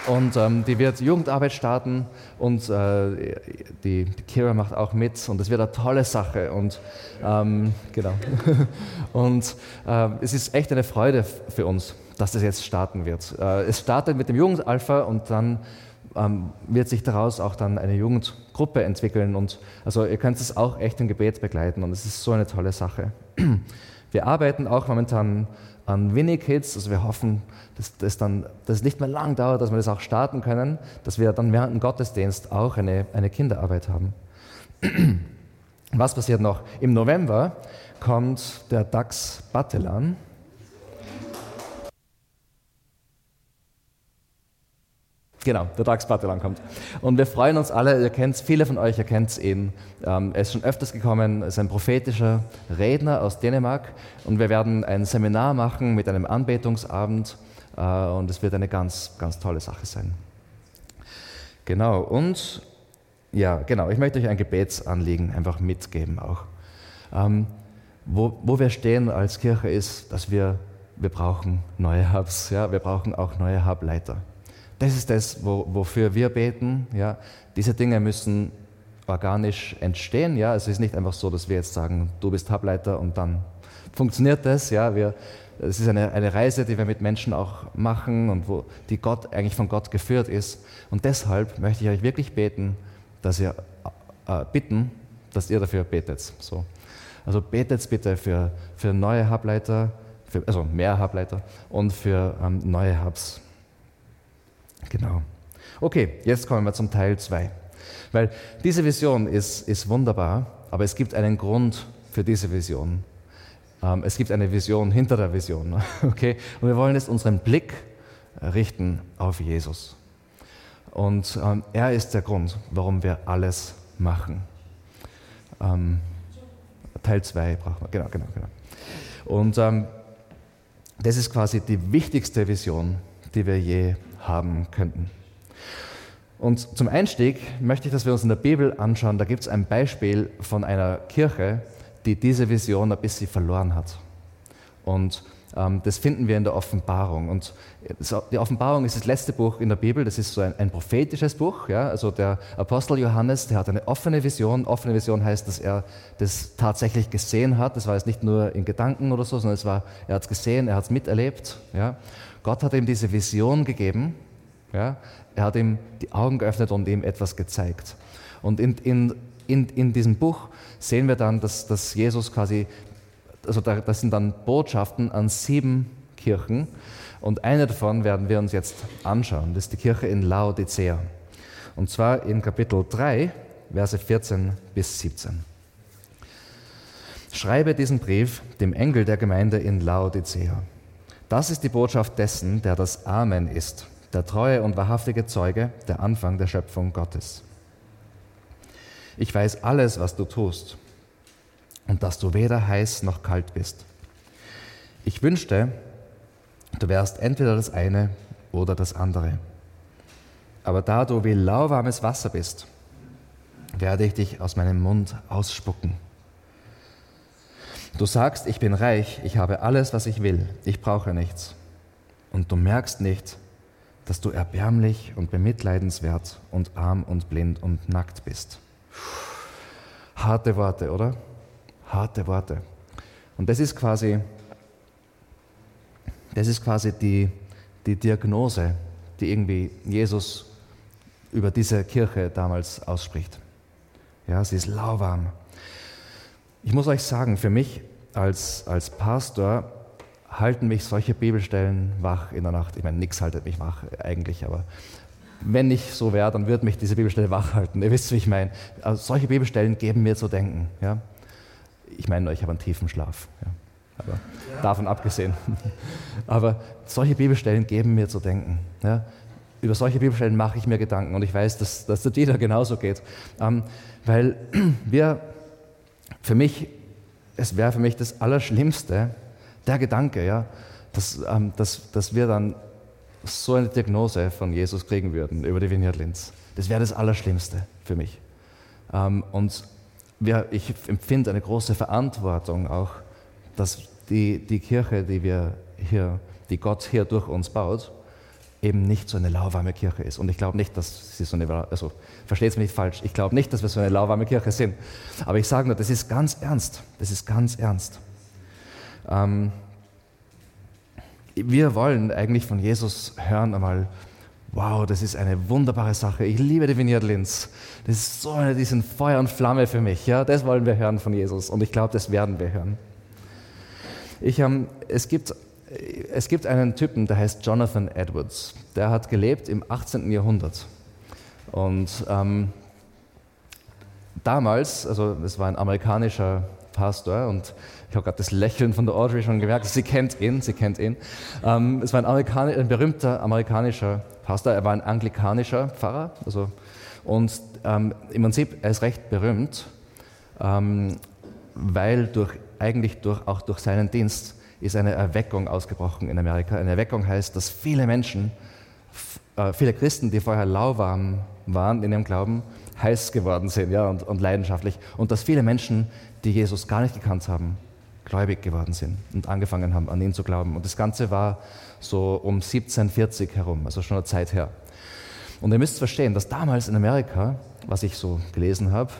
Und ähm, die wird Jugendarbeit starten und äh, die, die Kira macht auch mit und es wird eine tolle Sache und ähm, genau. und äh, es ist echt eine Freude für uns, dass das jetzt starten wird. Äh, es startet mit dem Jugendalpha und dann ähm, wird sich daraus auch dann eine Jugendgruppe entwickeln und also ihr könnt es auch echt im Gebet begleiten und es ist so eine tolle Sache. Wir arbeiten auch momentan an Winnie-Kids, also wir hoffen, dass das dann dass es nicht mehr lang dauert, dass wir das auch starten können, dass wir dann während dem Gottesdienst auch eine, eine Kinderarbeit haben. Was passiert noch? Im November kommt der DAX Batelan. Genau, der Tagspartylang kommt. Und wir freuen uns alle, ihr kennt viele von euch, ihr kennt ihn. Ähm, er ist schon öfters gekommen, er ist ein prophetischer Redner aus Dänemark. Und wir werden ein Seminar machen mit einem Anbetungsabend. Äh, und es wird eine ganz, ganz tolle Sache sein. Genau, und ja, genau, ich möchte euch ein Gebetsanliegen einfach mitgeben auch. Ähm, wo, wo wir stehen als Kirche ist, dass wir, wir brauchen neue Hubs, ja, wir brauchen auch neue Hubleiter. Das ist das, wo, wofür wir beten. Ja. Diese Dinge müssen organisch entstehen. Ja. Es ist nicht einfach so, dass wir jetzt sagen, du bist Hubleiter und dann funktioniert das. Ja. Wir, es ist eine, eine Reise, die wir mit Menschen auch machen und wo die Gott eigentlich von Gott geführt ist. Und deshalb möchte ich euch wirklich beten, dass ihr äh, bitten, dass ihr dafür betet. So. Also betet bitte für, für neue Hubleiter, für, also mehr Hubleiter und für ähm, neue Hubs. Genau. Okay, jetzt kommen wir zum Teil 2. Weil diese Vision ist, ist wunderbar, aber es gibt einen Grund für diese Vision. Ähm, es gibt eine Vision hinter der Vision. Okay? Und wir wollen jetzt unseren Blick richten auf Jesus. Und ähm, er ist der Grund, warum wir alles machen. Ähm, Teil 2 brauchen wir. Genau, genau, genau. Und das ist quasi die wichtigste Vision, die wir je haben könnten. Und zum Einstieg möchte ich, dass wir uns in der Bibel anschauen, da gibt es ein Beispiel von einer Kirche, die diese Vision ein bisschen verloren hat. Und ähm, das finden wir in der Offenbarung. Und die Offenbarung ist das letzte Buch in der Bibel, das ist so ein, ein prophetisches Buch. Ja? Also der Apostel Johannes, der hat eine offene Vision. Offene Vision heißt, dass er das tatsächlich gesehen hat. Das war jetzt nicht nur in Gedanken oder so, sondern es war, er hat es gesehen, er hat es miterlebt. Ja? Gott hat ihm diese Vision gegeben. Ja? Er hat ihm die Augen geöffnet und ihm etwas gezeigt. Und in, in, in, in diesem Buch sehen wir dann, dass, dass Jesus quasi, also da, das sind dann Botschaften an sieben Kirchen. Und eine davon werden wir uns jetzt anschauen. Das ist die Kirche in Laodicea. Und zwar in Kapitel 3, Verse 14 bis 17. Schreibe diesen Brief dem Engel der Gemeinde in Laodicea. Das ist die Botschaft dessen, der das Amen ist, der treue und wahrhaftige Zeuge, der Anfang der Schöpfung Gottes. Ich weiß alles, was du tust und dass du weder heiß noch kalt bist. Ich wünschte, du wärst entweder das eine oder das andere. Aber da du wie lauwarmes Wasser bist, werde ich dich aus meinem Mund ausspucken. Du sagst, ich bin reich, ich habe alles, was ich will, ich brauche nichts. Und du merkst nicht, dass du erbärmlich und bemitleidenswert und arm und blind und nackt bist. Harte Worte, oder? Harte Worte. Und das ist quasi, das ist quasi die, die Diagnose, die irgendwie Jesus über diese Kirche damals ausspricht. Ja, sie ist lauwarm, ich muss euch sagen, für mich als, als Pastor halten mich solche Bibelstellen wach in der Nacht. Ich meine, nichts haltet mich wach eigentlich, aber wenn ich so wäre, dann würde mich diese Bibelstelle wach halten. Ihr wisst, wie ich meine. Also solche Bibelstellen geben mir zu denken. Ja? Ich meine, ich habe einen tiefen Schlaf. Ja? Aber ja. davon abgesehen. aber solche Bibelstellen geben mir zu denken. Ja? Über solche Bibelstellen mache ich mir Gedanken und ich weiß, dass, dass der Dieter genauso geht. Ähm, weil wir für mich, es wäre für mich das Allerschlimmste, der Gedanke, ja, dass, ähm, dass, dass wir dann so eine Diagnose von Jesus kriegen würden über die Vineyard Linz. Das wäre das Allerschlimmste für mich. Ähm, und wir, ich empfinde eine große Verantwortung auch, dass die, die Kirche, die wir hier, die Gott hier durch uns baut, eben nicht so eine lauwarme Kirche ist. Und ich glaube nicht, dass sie so eine, also versteht es mich nicht falsch, ich glaube nicht, dass wir so eine lauwarme Kirche sind. Aber ich sage nur, das ist ganz ernst. Das ist ganz ernst. Ähm, wir wollen eigentlich von Jesus hören einmal, wow, das ist eine wunderbare Sache. Ich liebe die Vineyard Linz. Das ist so eine, die sind Feuer und Flamme für mich. Ja, das wollen wir hören von Jesus. Und ich glaube, das werden wir hören. Ich, ähm, es gibt es gibt einen Typen, der heißt Jonathan Edwards. Der hat gelebt im 18. Jahrhundert. Und ähm, damals, also es war ein amerikanischer Pastor und ich habe gerade das Lächeln von der Audrey schon gemerkt. Sie kennt ihn, sie kennt ihn. Ähm, es war ein, Amerikan ein berühmter amerikanischer Pastor. Er war ein anglikanischer Pfarrer. Also, und ähm, im Prinzip, er ist recht berühmt, ähm, weil durch, eigentlich durch, auch durch seinen Dienst ist eine Erweckung ausgebrochen in Amerika. Eine Erweckung heißt, dass viele Menschen, äh, viele Christen, die vorher lauwarm waren in ihrem Glauben, heiß geworden sind ja, und, und leidenschaftlich. Und dass viele Menschen, die Jesus gar nicht gekannt haben, gläubig geworden sind und angefangen haben, an ihn zu glauben. Und das Ganze war so um 1740 herum, also schon eine Zeit her. Und ihr müsst verstehen, dass damals in Amerika, was ich so gelesen habe,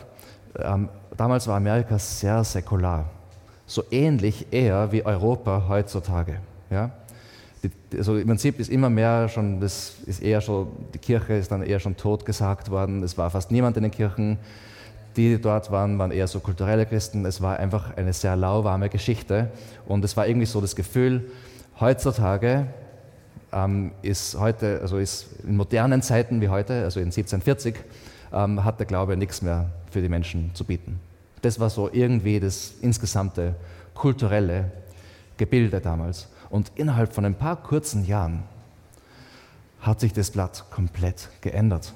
ähm, damals war Amerika sehr säkular. So ähnlich eher wie Europa heutzutage. Ja? Also Im Prinzip ist immer mehr schon, das ist eher schon, die Kirche ist dann eher schon tot gesagt worden. Es war fast niemand in den Kirchen. Die, die dort waren, waren eher so kulturelle Christen. Es war einfach eine sehr lauwarme Geschichte. Und es war irgendwie so das Gefühl, heutzutage ähm, ist heute, also ist in modernen Zeiten wie heute, also in 1740, ähm, hat der Glaube nichts mehr für die Menschen zu bieten. Das war so irgendwie das insgesamte kulturelle Gebilde damals. Und innerhalb von ein paar kurzen Jahren hat sich das Blatt komplett geändert.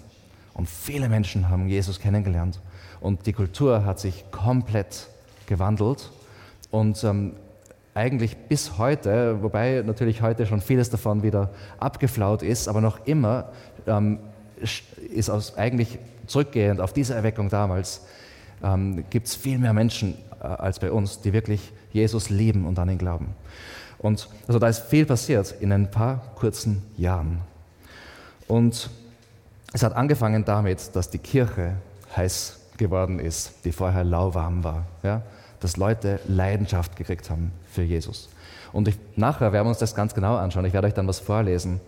Und viele Menschen haben Jesus kennengelernt. Und die Kultur hat sich komplett gewandelt. Und ähm, eigentlich bis heute, wobei natürlich heute schon vieles davon wieder abgeflaut ist, aber noch immer ähm, ist aus, eigentlich zurückgehend auf diese Erweckung damals, ähm, gibt es viel mehr Menschen äh, als bei uns, die wirklich Jesus lieben und an ihn glauben. Und also da ist viel passiert in ein paar kurzen Jahren. Und es hat angefangen damit, dass die Kirche heiß geworden ist, die vorher lauwarm war. Ja? Dass Leute Leidenschaft gekriegt haben für Jesus. Und ich, nachher werden wir uns das ganz genau anschauen. Ich werde euch dann was vorlesen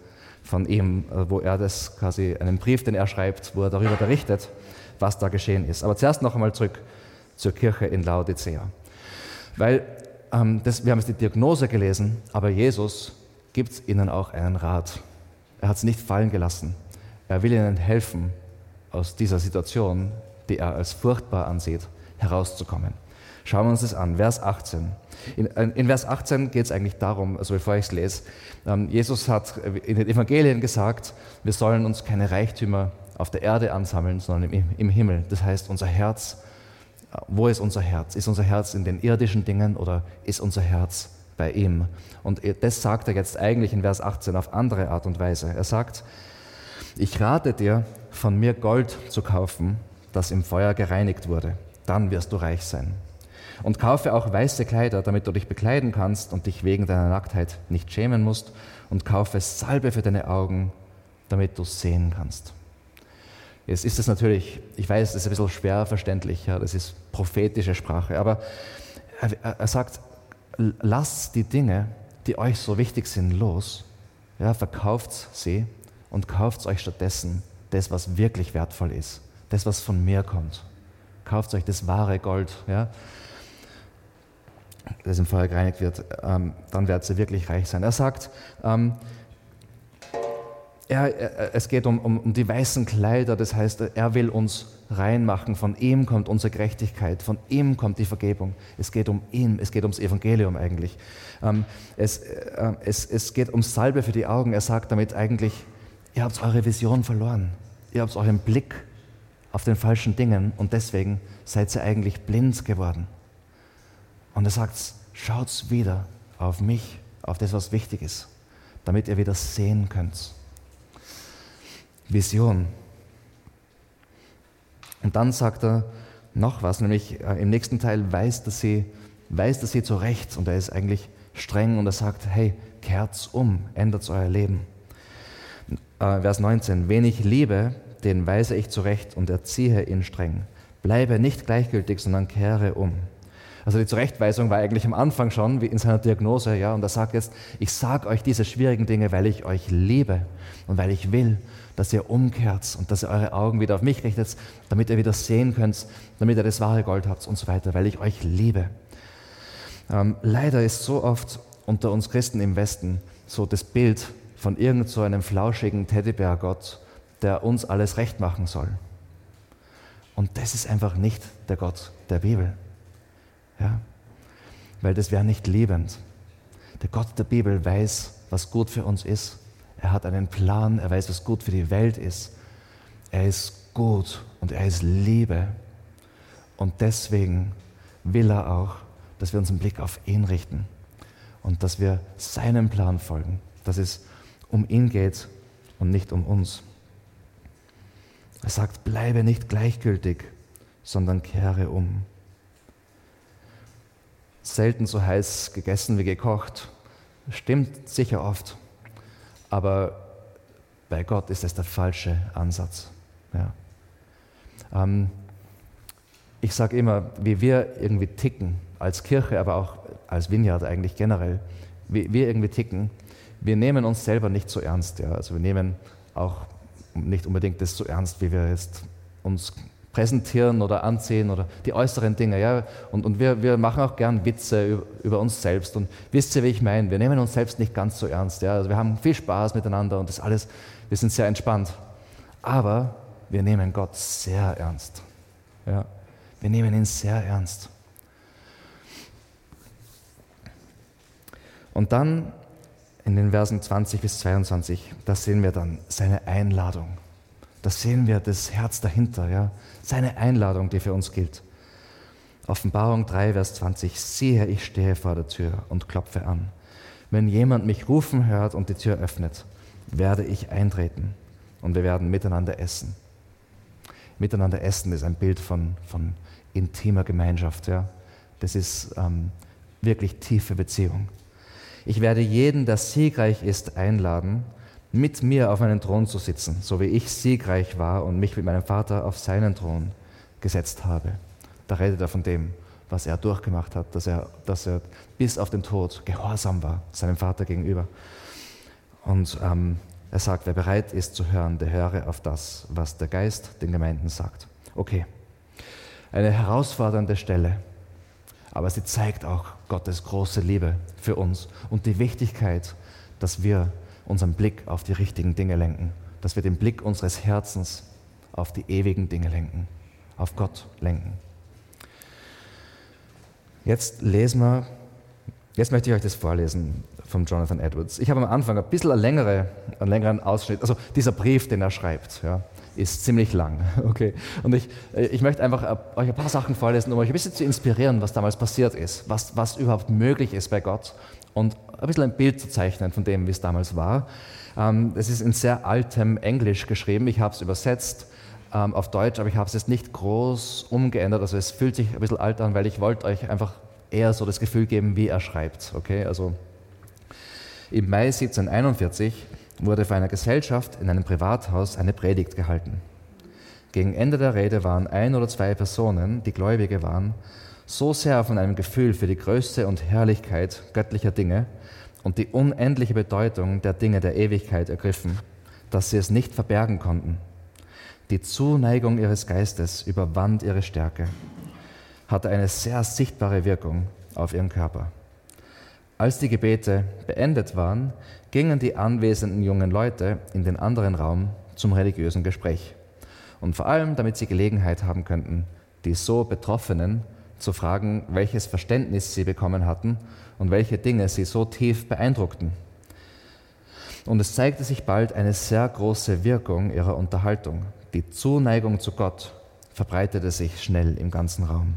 von ihm, äh, wo er das quasi, einen Brief, den er schreibt, wo er darüber berichtet, was da geschehen ist. Aber zuerst noch einmal zurück zur Kirche in Laodicea. Weil ähm, das, wir haben jetzt die Diagnose gelesen, aber Jesus gibt ihnen auch einen Rat. Er hat es nicht fallen gelassen. Er will ihnen helfen, aus dieser Situation, die er als furchtbar ansieht, herauszukommen. Schauen wir uns das an. Vers 18. In, in Vers 18 geht es eigentlich darum, also bevor ich es lese, ähm, Jesus hat in den Evangelien gesagt, wir sollen uns keine Reichtümer auf der Erde ansammeln, sondern im, im Himmel. Das heißt, unser Herz, wo ist unser Herz? Ist unser Herz in den irdischen Dingen oder ist unser Herz bei ihm? Und das sagt er jetzt eigentlich in Vers 18 auf andere Art und Weise. Er sagt, ich rate dir, von mir Gold zu kaufen, das im Feuer gereinigt wurde. Dann wirst du reich sein. Und kaufe auch weiße Kleider, damit du dich bekleiden kannst und dich wegen deiner Nacktheit nicht schämen musst. Und kaufe Salbe für deine Augen, damit du sehen kannst. Jetzt ist es natürlich, ich weiß, das ist ein bisschen schwer verständlich, ja, das ist prophetische Sprache, aber er, er sagt, lasst die Dinge, die euch so wichtig sind, los, ja, verkauft sie und kauft euch stattdessen das, was wirklich wertvoll ist, das, was von mir kommt. Kauft euch das wahre Gold, ja, das im Feuer gereinigt wird, ähm, dann werdet ihr wirklich reich sein. Er sagt, ähm, er, es geht um, um, um die weißen Kleider, das heißt, er will uns reinmachen. Von ihm kommt unsere Gerechtigkeit, von ihm kommt die Vergebung. Es geht um ihn, es geht ums Evangelium eigentlich. Ähm, es, äh, es, es geht um Salbe für die Augen. Er sagt damit eigentlich, ihr habt eure Vision verloren. Ihr habt euren Blick auf den falschen Dingen und deswegen seid ihr eigentlich blind geworden. Und er sagt, schaut wieder auf mich, auf das, was wichtig ist, damit ihr wieder sehen könnt. Vision. Und dann sagt er noch was, nämlich äh, im nächsten Teil weist er sie, weist er sie zurecht und er ist eigentlich streng und er sagt, hey, kehrt's um, ändert euer Leben. Äh, Vers 19, wen ich liebe, den weise ich zurecht und erziehe ihn streng. Bleibe nicht gleichgültig, sondern kehre um. Also die Zurechtweisung war eigentlich am Anfang schon, wie in seiner Diagnose, ja, und er sagt jetzt, ich sage euch diese schwierigen Dinge, weil ich euch liebe und weil ich will, dass ihr umkehrt und dass ihr eure Augen wieder auf mich richtet, damit ihr wieder sehen könnt, damit ihr das wahre Gold habt und so weiter, weil ich euch liebe. Ähm, leider ist so oft unter uns Christen im Westen so das Bild von irgend so einem flauschigen Teddybär-Gott, der uns alles recht machen soll. Und das ist einfach nicht der Gott der Bibel. Ja? Weil das wäre nicht lebend. Der Gott der Bibel weiß, was gut für uns ist. Er hat einen Plan, er weiß, was gut für die Welt ist. Er ist gut und er ist Liebe. Und deswegen will er auch, dass wir unseren Blick auf ihn richten und dass wir seinem Plan folgen, dass es um ihn geht und nicht um uns. Er sagt, bleibe nicht gleichgültig, sondern kehre um. Selten so heiß gegessen wie gekocht. Stimmt sicher oft. Aber bei Gott ist es der falsche Ansatz. Ja. Ähm, ich sage immer, wie wir irgendwie ticken, als Kirche, aber auch als Vineyard eigentlich generell, wie wir irgendwie ticken, wir nehmen uns selber nicht so ernst. Ja. Also wir nehmen auch nicht unbedingt das so ernst, wie wir jetzt uns präsentieren oder anziehen oder die äußeren Dinge. Ja? Und, und wir, wir machen auch gern Witze über, über, uns selbst. Und wisst ihr, wie ich meine? Wir nehmen uns selbst nicht ganz so ernst. Ja? Also wir haben viel Spaß miteinander und das alles, wir sind sehr entspannt. Aber wir nehmen Gott sehr ernst. Ja? Wir nehmen ihn sehr ernst. Und dann in den Versen 20 bis 22, da sehen wir dann seine Einladung. Da sehen wir das Herz dahinter, ja? Seine Einladung, die für uns gilt. Offenbarung 3, Vers 20, siehe, ich stehe vor der Tür und klopfe an. Wenn jemand mich rufen hört und die Tür öffnet, werde ich eintreten und wir werden miteinander essen. Miteinander essen ist ein Bild von, von intimer Gemeinschaft. Ja? Das ist ähm, wirklich tiefe Beziehung. Ich werde jeden, der siegreich ist, einladen, mit mir auf meinen Thron zu sitzen, so wie ich siegreich war und mich mit meinem Vater auf seinen Thron gesetzt habe. Da redet er von dem, was er durchgemacht hat, dass er, dass er bis auf den Tod gehorsam war seinem Vater gegenüber. Und ähm, er sagt, wer bereit ist zu hören, der höre auf das, was der Geist den Gemeinden sagt. Okay, eine herausfordernde Stelle, aber sie zeigt auch Gottes große Liebe für uns und die Wichtigkeit, dass wir unseren Blick auf die richtigen Dinge lenken, dass wir den Blick unseres Herzens auf die ewigen Dinge lenken, auf Gott lenken. Jetzt lesen wir, jetzt möchte ich euch das vorlesen von Jonathan Edwards. Ich habe am Anfang ein bisschen eine längere, einen längeren Ausschnitt, also dieser Brief, den er schreibt, ja, ist ziemlich lang. Okay. Und ich, ich möchte einfach äh, euch ein paar Sachen vorlesen, um euch ein bisschen zu inspirieren, was damals passiert ist, was, was überhaupt möglich ist bei Gott und ein bisschen ein Bild zu zeichnen von dem, wie es damals war. Ähm, es ist in sehr altem Englisch geschrieben. Ich habe es übersetzt ähm, auf Deutsch, aber ich habe es jetzt nicht groß umgeändert. Also es fühlt sich ein bisschen alt an, weil ich wollte euch einfach eher so das Gefühl geben, wie er schreibt. Okay, also im Mai 1741 wurde vor einer Gesellschaft in einem Privathaus eine Predigt gehalten. Gegen Ende der Rede waren ein oder zwei Personen, die Gläubige waren, so sehr von einem Gefühl für die Größe und Herrlichkeit göttlicher Dinge und die unendliche Bedeutung der Dinge der Ewigkeit ergriffen, dass sie es nicht verbergen konnten. Die Zuneigung ihres Geistes überwand ihre Stärke, hatte eine sehr sichtbare Wirkung auf ihren Körper. Als die Gebete beendet waren, gingen die anwesenden jungen Leute in den anderen Raum zum religiösen Gespräch. Und vor allem, damit sie Gelegenheit haben könnten, die so Betroffenen zu fragen, welches Verständnis sie bekommen hatten und welche Dinge sie so tief beeindruckten. Und es zeigte sich bald eine sehr große Wirkung ihrer Unterhaltung. Die Zuneigung zu Gott verbreitete sich schnell im ganzen Raum.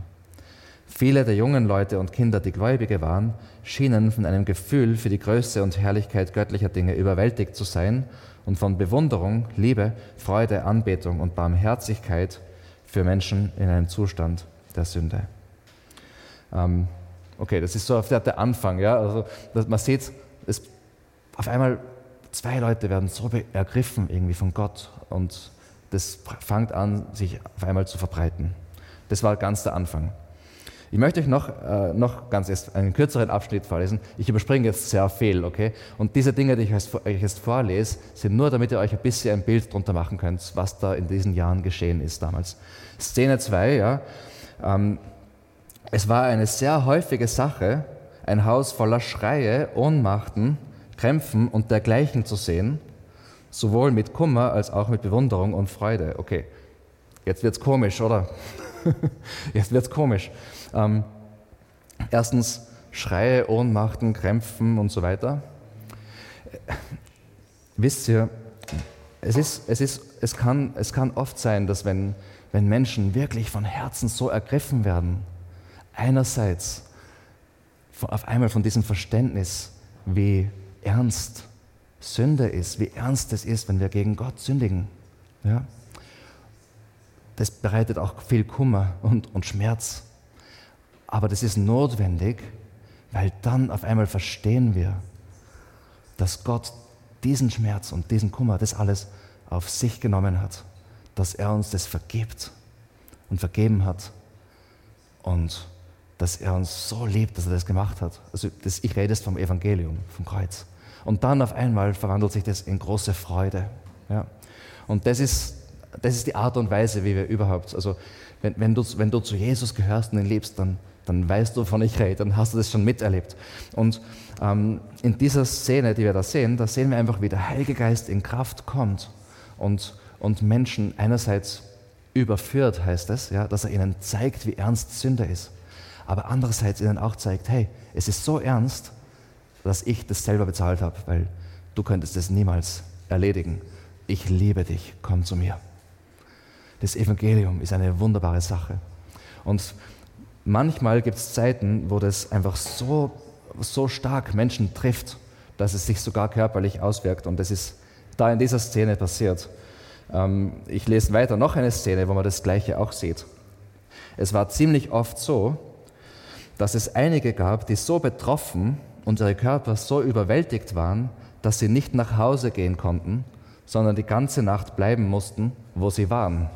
Viele der jungen Leute und Kinder, die Gläubige waren, schienen von einem Gefühl für die Größe und Herrlichkeit göttlicher Dinge überwältigt zu sein und von Bewunderung, Liebe, Freude, Anbetung und Barmherzigkeit für Menschen in einem Zustand der Sünde. Ähm, okay, das ist so der Anfang. Ja? Also, man sieht, es, auf einmal zwei Leute werden so ergriffen irgendwie von Gott und das fängt an, sich auf einmal zu verbreiten. Das war ganz der Anfang. Ich möchte euch noch, äh, noch ganz erst einen kürzeren Abschnitt vorlesen. Ich überspringe jetzt sehr viel, okay? Und diese Dinge, die ich euch jetzt vorlese, sind nur, damit ihr euch ein bisschen ein Bild darunter machen könnt, was da in diesen Jahren geschehen ist damals. Szene 2, ja. Ähm, es war eine sehr häufige Sache, ein Haus voller Schreie, Ohnmachten, Krämpfen und dergleichen zu sehen, sowohl mit Kummer als auch mit Bewunderung und Freude. Okay, jetzt wird's komisch, oder? jetzt wird's komisch. Ähm, Erstens Schreie, Ohnmachten, Krämpfen und so weiter. Wisst ihr, es, ist, es, ist, es, kann, es kann oft sein, dass wenn, wenn Menschen wirklich von Herzen so ergriffen werden, einerseits auf einmal von diesem Verständnis, wie ernst Sünde ist, wie ernst es ist, wenn wir gegen Gott sündigen. Ja? Das bereitet auch viel Kummer und, und Schmerz. Aber das ist notwendig, weil dann auf einmal verstehen wir, dass Gott diesen Schmerz und diesen Kummer, das alles auf sich genommen hat, dass er uns das vergibt und vergeben hat und dass er uns so liebt, dass er das gemacht hat. Also das, ich rede jetzt vom Evangelium, vom Kreuz. Und dann auf einmal verwandelt sich das in große Freude. Ja. Und das ist, das ist die Art und Weise, wie wir überhaupt, also wenn, wenn, du, wenn du zu Jesus gehörst und ihn liebst, dann, dann weißt du, wovon ich rede, dann hast du das schon miterlebt. Und ähm, in dieser Szene, die wir da sehen, da sehen wir einfach, wie der Heilige Geist in Kraft kommt und, und Menschen einerseits überführt, heißt es, ja, dass er ihnen zeigt, wie ernst Sünde ist, aber andererseits ihnen auch zeigt, hey, es ist so ernst, dass ich das selber bezahlt habe, weil du könntest es niemals erledigen. Ich liebe dich, komm zu mir. Das Evangelium ist eine wunderbare Sache. Und manchmal gibt es Zeiten, wo das einfach so, so stark Menschen trifft, dass es sich sogar körperlich auswirkt. Und das ist da in dieser Szene passiert. Ähm, ich lese weiter noch eine Szene, wo man das Gleiche auch sieht. Es war ziemlich oft so, dass es einige gab, die so betroffen und ihre Körper so überwältigt waren, dass sie nicht nach Hause gehen konnten, sondern die ganze Nacht bleiben mussten, wo sie waren.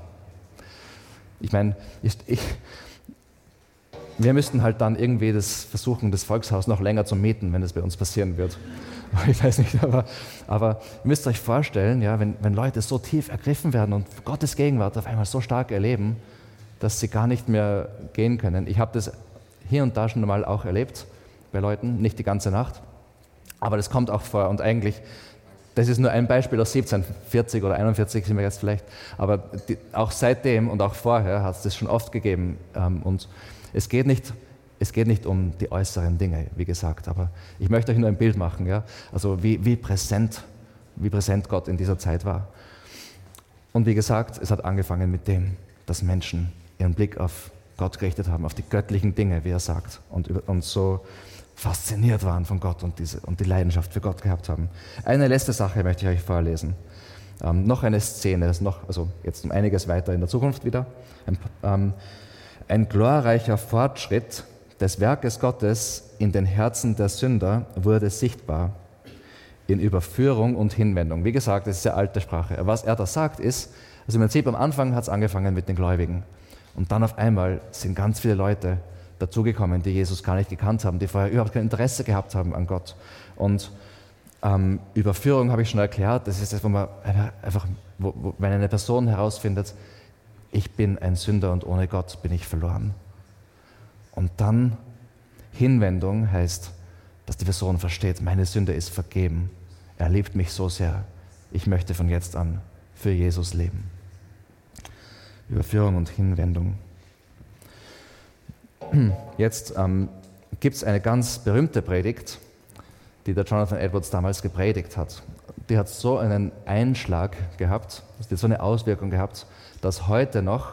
Ich meine, ich, ich, wir müssten halt dann irgendwie das versuchen, das Volkshaus noch länger zu mieten, wenn es bei uns passieren wird. Ich weiß nicht, aber, aber ihr müsst euch vorstellen, ja, wenn, wenn Leute so tief ergriffen werden und Gottes Gegenwart auf einmal so stark erleben, dass sie gar nicht mehr gehen können. Ich habe das hier und da schon mal auch erlebt bei Leuten, nicht die ganze Nacht. Aber das kommt auch vor und eigentlich, das ist nur ein Beispiel aus 1740 oder 41 sind wir jetzt vielleicht, aber die, auch seitdem und auch vorher hat es das schon oft gegeben. Ähm, und es geht, nicht, es geht nicht um die äußeren Dinge, wie gesagt, aber ich möchte euch nur ein Bild machen, ja? also wie, wie, präsent, wie präsent Gott in dieser Zeit war. Und wie gesagt, es hat angefangen mit dem, dass Menschen ihren Blick auf Gott gerichtet haben, auf die göttlichen Dinge, wie er sagt, und, und so fasziniert waren von Gott und, diese, und die Leidenschaft für Gott gehabt haben. Eine letzte Sache möchte ich euch vorlesen. Ähm, noch eine Szene, das noch, also jetzt um einiges weiter in der Zukunft wieder. Ein, ähm, ein glorreicher Fortschritt des Werkes Gottes in den Herzen der Sünder wurde sichtbar in Überführung und Hinwendung. Wie gesagt, das ist eine alte Sprache. Was er da sagt ist, also im Prinzip am Anfang hat es angefangen mit den Gläubigen. Und dann auf einmal sind ganz viele Leute dazugekommen, die Jesus gar nicht gekannt haben, die vorher überhaupt kein Interesse gehabt haben an Gott. Und ähm, Überführung habe ich schon erklärt, das ist das, wo man einfach, wo, wo, wenn eine Person herausfindet, ich bin ein Sünder und ohne Gott bin ich verloren. Und dann Hinwendung heißt, dass die Person versteht, meine Sünde ist vergeben. Er liebt mich so sehr. Ich möchte von jetzt an für Jesus leben. Überführung und Hinwendung. Jetzt ähm, gibt es eine ganz berühmte Predigt, die der Jonathan Edwards damals gepredigt hat. Die hat so einen Einschlag gehabt, die hat so eine Auswirkung gehabt, dass heute noch,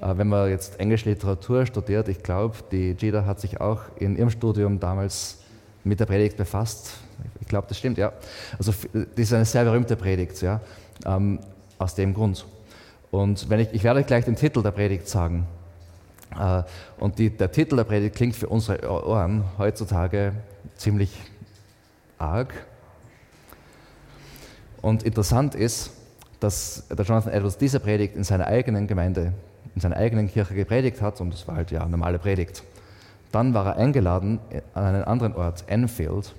äh, wenn man jetzt englische Literatur studiert, ich glaube, die Gida hat sich auch in ihrem Studium damals mit der Predigt befasst. Ich glaube, das stimmt, ja. Also, das ist eine sehr berühmte Predigt, ja, ähm, aus dem Grund. Und wenn ich, ich werde gleich den Titel der Predigt sagen. Äh, und die, der Titel der Predigt klingt für unsere Ohren heutzutage ziemlich arg. Und interessant ist, dass der Jonathan Edwards diese Predigt in seiner eigenen Gemeinde, in seiner eigenen Kirche gepredigt hat, und das war halt ja eine normale Predigt. Dann war er eingeladen an einen anderen Ort, Enfield,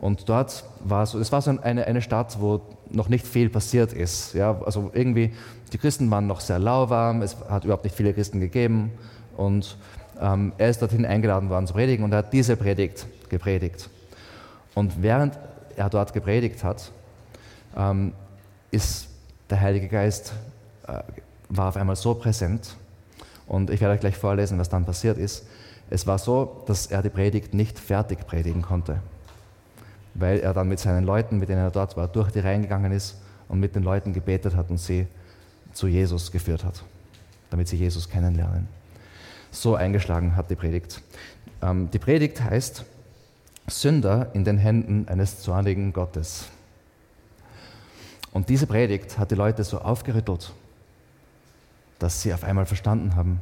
und dort war so, es war so eine, eine Stadt, wo noch nicht viel passiert ist. Ja, also irgendwie, die Christen waren noch sehr lauwarm, es hat überhaupt nicht viele Christen gegeben. Und ähm, er ist dorthin eingeladen worden zu predigen und er hat diese Predigt gepredigt. Und während er dort gepredigt hat, ähm, ist der Heilige Geist äh, war auf einmal so präsent. Und ich werde euch gleich vorlesen, was dann passiert ist. es war so, dass er die Predigt nicht fertig predigen konnte, weil er dann mit seinen Leuten, mit denen er dort war, durch die Reihen gegangen ist und mit den Leuten gebetet hat und sie zu Jesus geführt hat, damit sie Jesus kennenlernen. So eingeschlagen hat die Predigt. Ähm, die Predigt heißt Sünder in den Händen eines zornigen Gottes. Und diese Predigt hat die Leute so aufgerüttelt, dass sie auf einmal verstanden haben,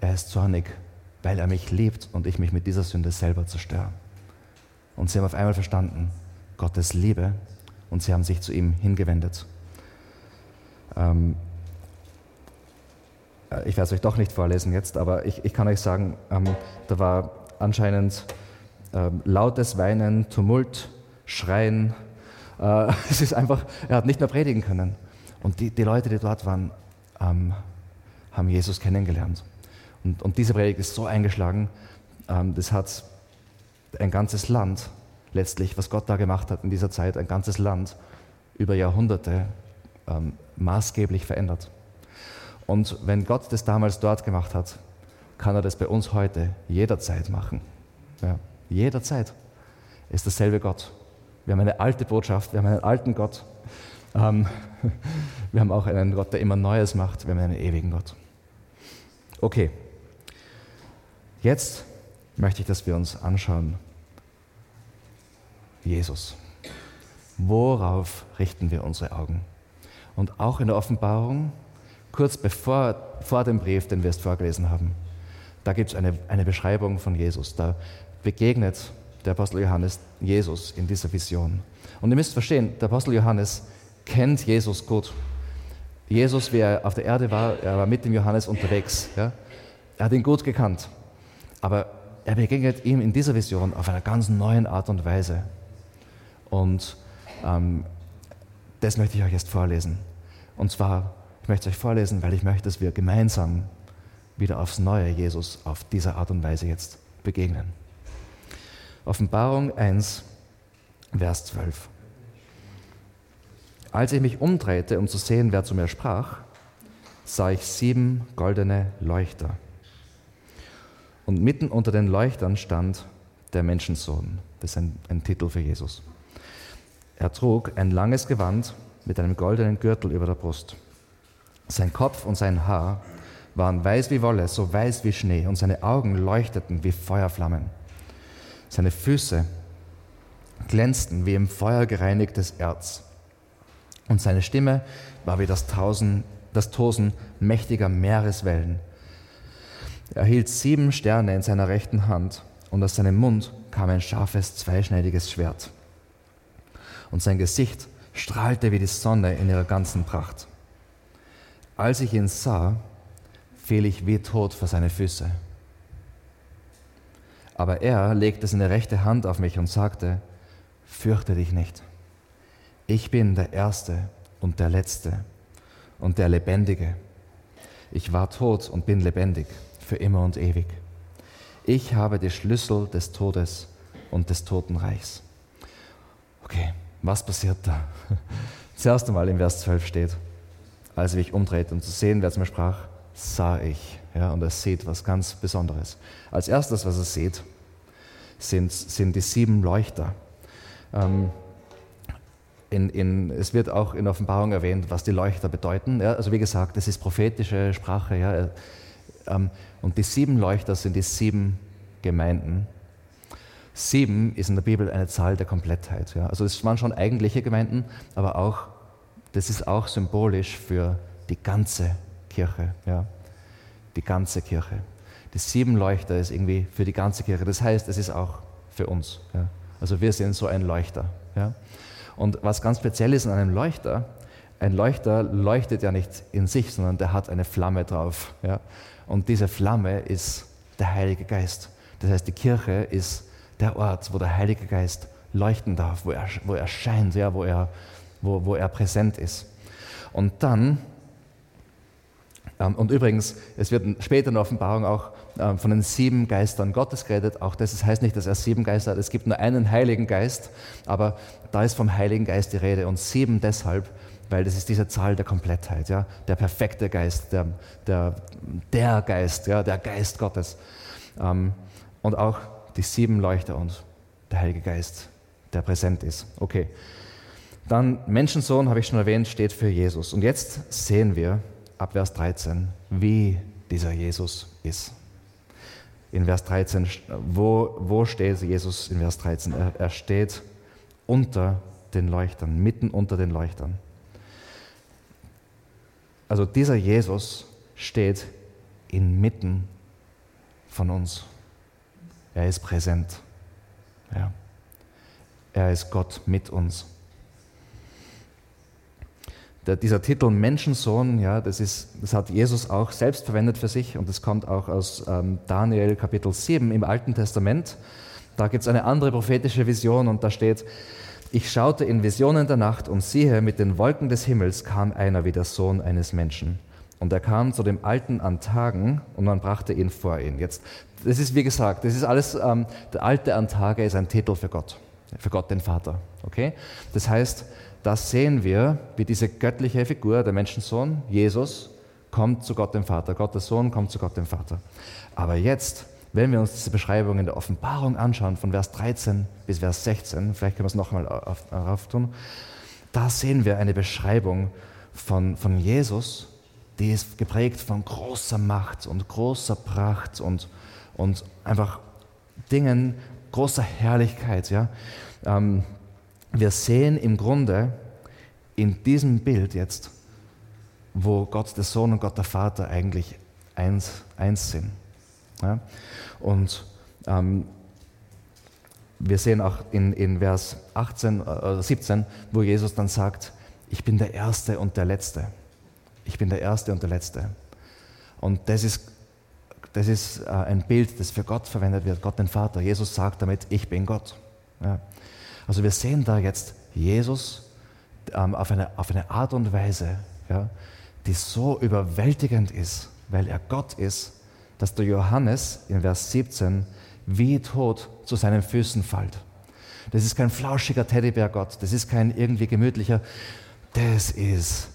er ist zornig, weil er mich liebt und ich mich mit dieser Sünde selber zerstöre. Und sie haben auf einmal verstanden, Gottes Liebe und sie haben sich zu ihm hingewendet. Ähm, äh, ich werde es euch doch nicht vorlesen jetzt, aber ich, ich kann euch sagen, ähm, da war anscheinend ähm, lautes Weinen, Tumult, Schreien. Äh, es ist einfach, er hat nicht mehr predigen können. Und die, die Leute, die dort waren, ähm, haben Jesus kennengelernt. Und, und, diese Predigt ist so eingeschlagen, ähm, das hat ein ganzes Land letztlich, was Gott da gemacht hat in dieser Zeit, ein ganzes Land über Jahrhunderte ähm, maßgeblich verändert. Und wenn Gott das damals dort gemacht hat, kann er das bei uns heute jederzeit machen. Ja, jederzeit ist dasselbe Gott. Wir haben eine alte Botschaft, wir haben einen alten Gott. Ähm, wir haben auch einen Gott, der immer Neues macht. Wir haben einen ewigen Gott. Okay, jetzt möchte ich, dass wir uns anschauen, Jesus. Worauf richten wir unsere Augen? Und auch in der Offenbarung, kurz bevor vor dem Brief, den wir jetzt vorgelesen haben, da gibt es eine, eine Beschreibung von Jesus. Da begegnet der Apostel Johannes Jesus in dieser Vision. Und ihr müsst verstehen, der Apostel Johannes kennt Jesus gut. Jesus, wie er auf der Erde war, er war mit dem Johannes unterwegs. Ja? Er hat ihn gut gekannt. Aber er begegnet ihm in dieser Vision auf einer ganz neuen Art und Weise. Und ähm, das möchte ich euch jetzt vorlesen. Und zwar, ich möchte es euch vorlesen, weil ich möchte, dass wir gemeinsam wieder aufs Neue Jesus auf diese Art und Weise jetzt begegnen. Offenbarung 1, Vers 12. Als ich mich umdrehte, um zu sehen, wer zu mir sprach, sah ich sieben goldene Leuchter. Und mitten unter den Leuchtern stand der Menschensohn. Das ist ein, ein Titel für Jesus. Er trug ein langes Gewand mit einem goldenen Gürtel über der Brust. Sein Kopf und sein Haar waren weiß wie Wolle, so weiß wie Schnee, und seine Augen leuchteten wie Feuerflammen. Seine Füße glänzten wie im Feuer gereinigtes Erz. Und seine Stimme war wie das, Tausend, das Tosen mächtiger Meereswellen. Er hielt sieben Sterne in seiner rechten Hand, und aus seinem Mund kam ein scharfes, zweischneidiges Schwert. Und sein Gesicht strahlte wie die Sonne in ihrer ganzen Pracht. Als ich ihn sah, fiel ich wie tot vor seine Füße. Aber er legte seine rechte Hand auf mich und sagte, fürchte dich nicht. Ich bin der Erste und der Letzte und der Lebendige. Ich war tot und bin lebendig für immer und ewig. Ich habe die Schlüssel des Todes und des Totenreichs. Okay, was passiert da? Zuerst einmal im Vers 12 steht, als ich umdrehte, um zu sehen, wer zu mir sprach, sah ich. Ja, und er sieht was ganz Besonderes. Als erstes, was er sieht, sind, sind die sieben Leuchter. Ähm, in, in, es wird auch in Offenbarung erwähnt, was die Leuchter bedeuten. Ja, also wie gesagt, das ist prophetische Sprache. Ja, ähm, und die sieben Leuchter sind die sieben Gemeinden. Sieben ist in der Bibel eine Zahl der Komplettheit. Ja. Also es waren schon eigentliche Gemeinden, aber auch, das ist auch symbolisch für die ganze Kirche. Ja. Die ganze Kirche. Die sieben Leuchter ist irgendwie für die ganze Kirche. Das heißt, es ist auch für uns. Ja. Also wir sind so ein Leuchter. Ja. Und was ganz speziell ist an einem Leuchter, ein Leuchter leuchtet ja nicht in sich, sondern der hat eine Flamme drauf. Ja. Und diese Flamme ist der Heilige Geist. Das heißt, die Kirche ist der Ort, wo der Heilige Geist leuchten darf, wo er, wo er scheint, ja, wo, er, wo, wo er präsent ist. Und dann ähm, und übrigens, es wird später in der Offenbarung auch ähm, von den sieben Geistern Gottes geredet. Auch das heißt nicht, dass er sieben Geister hat. Es gibt nur einen Heiligen Geist, aber da ist vom Heiligen Geist die Rede. Und sieben deshalb, weil das ist diese Zahl der Komplettheit, ja? der perfekte Geist, der, der, der Geist, ja? der Geist Gottes. Ähm, und auch die sieben Leuchter und der Heilige Geist, der präsent ist. Okay. Dann Menschensohn, habe ich schon erwähnt, steht für Jesus. Und jetzt sehen wir ab Vers 13, wie dieser Jesus ist. In Vers 13, wo, wo steht Jesus in Vers 13? Er, er steht unter den Leuchtern, mitten unter den Leuchtern. Also dieser Jesus steht inmitten von uns. Er ist präsent. Ja. Er ist Gott mit uns. Der, dieser Titel Menschensohn, ja, das, ist, das hat Jesus auch selbst verwendet für sich und das kommt auch aus ähm, Daniel Kapitel 7 im Alten Testament. Da gibt es eine andere prophetische Vision und da steht, ich schaute in Visionen der Nacht und siehe, mit den Wolken des Himmels kam einer wie der Sohn eines Menschen. Und er kam zu dem Alten an Tagen und man brachte ihn vor ihn. Jetzt, das ist wie gesagt, das ist alles, ähm, der Alte an Tage ist ein Titel für Gott, für Gott den Vater. Okay? Das heißt, da sehen wir, wie diese göttliche Figur, der Menschensohn, Jesus, kommt zu Gott dem Vater. Gott der Sohn kommt zu Gott dem Vater. Aber jetzt, wenn wir uns diese Beschreibung in der Offenbarung anschauen, von Vers 13 bis Vers 16, vielleicht können wir es nochmal auf, tun, da sehen wir eine Beschreibung von, von Jesus, die ist geprägt von großer Macht und großer Pracht und, und einfach Dingen, großer Herrlichkeit. Ja? Ähm, wir sehen im Grunde in diesem Bild jetzt, wo Gott der Sohn und Gott der Vater eigentlich eins, eins sind. Ja? Und ähm, wir sehen auch in, in Vers 18 oder 17, wo Jesus dann sagt, ich bin der Erste und der Letzte. Ich bin der Erste und der Letzte. Und das ist, das ist äh, ein Bild, das für Gott verwendet wird, Gott den Vater. Jesus sagt damit, ich bin Gott. Ja. Also wir sehen da jetzt Jesus ähm, auf, eine, auf eine Art und Weise, ja, die so überwältigend ist, weil er Gott ist, dass der Johannes in Vers 17 wie tot zu seinen Füßen fällt. Das ist kein flauschiger Teddybär-Gott, das ist kein irgendwie gemütlicher, das ist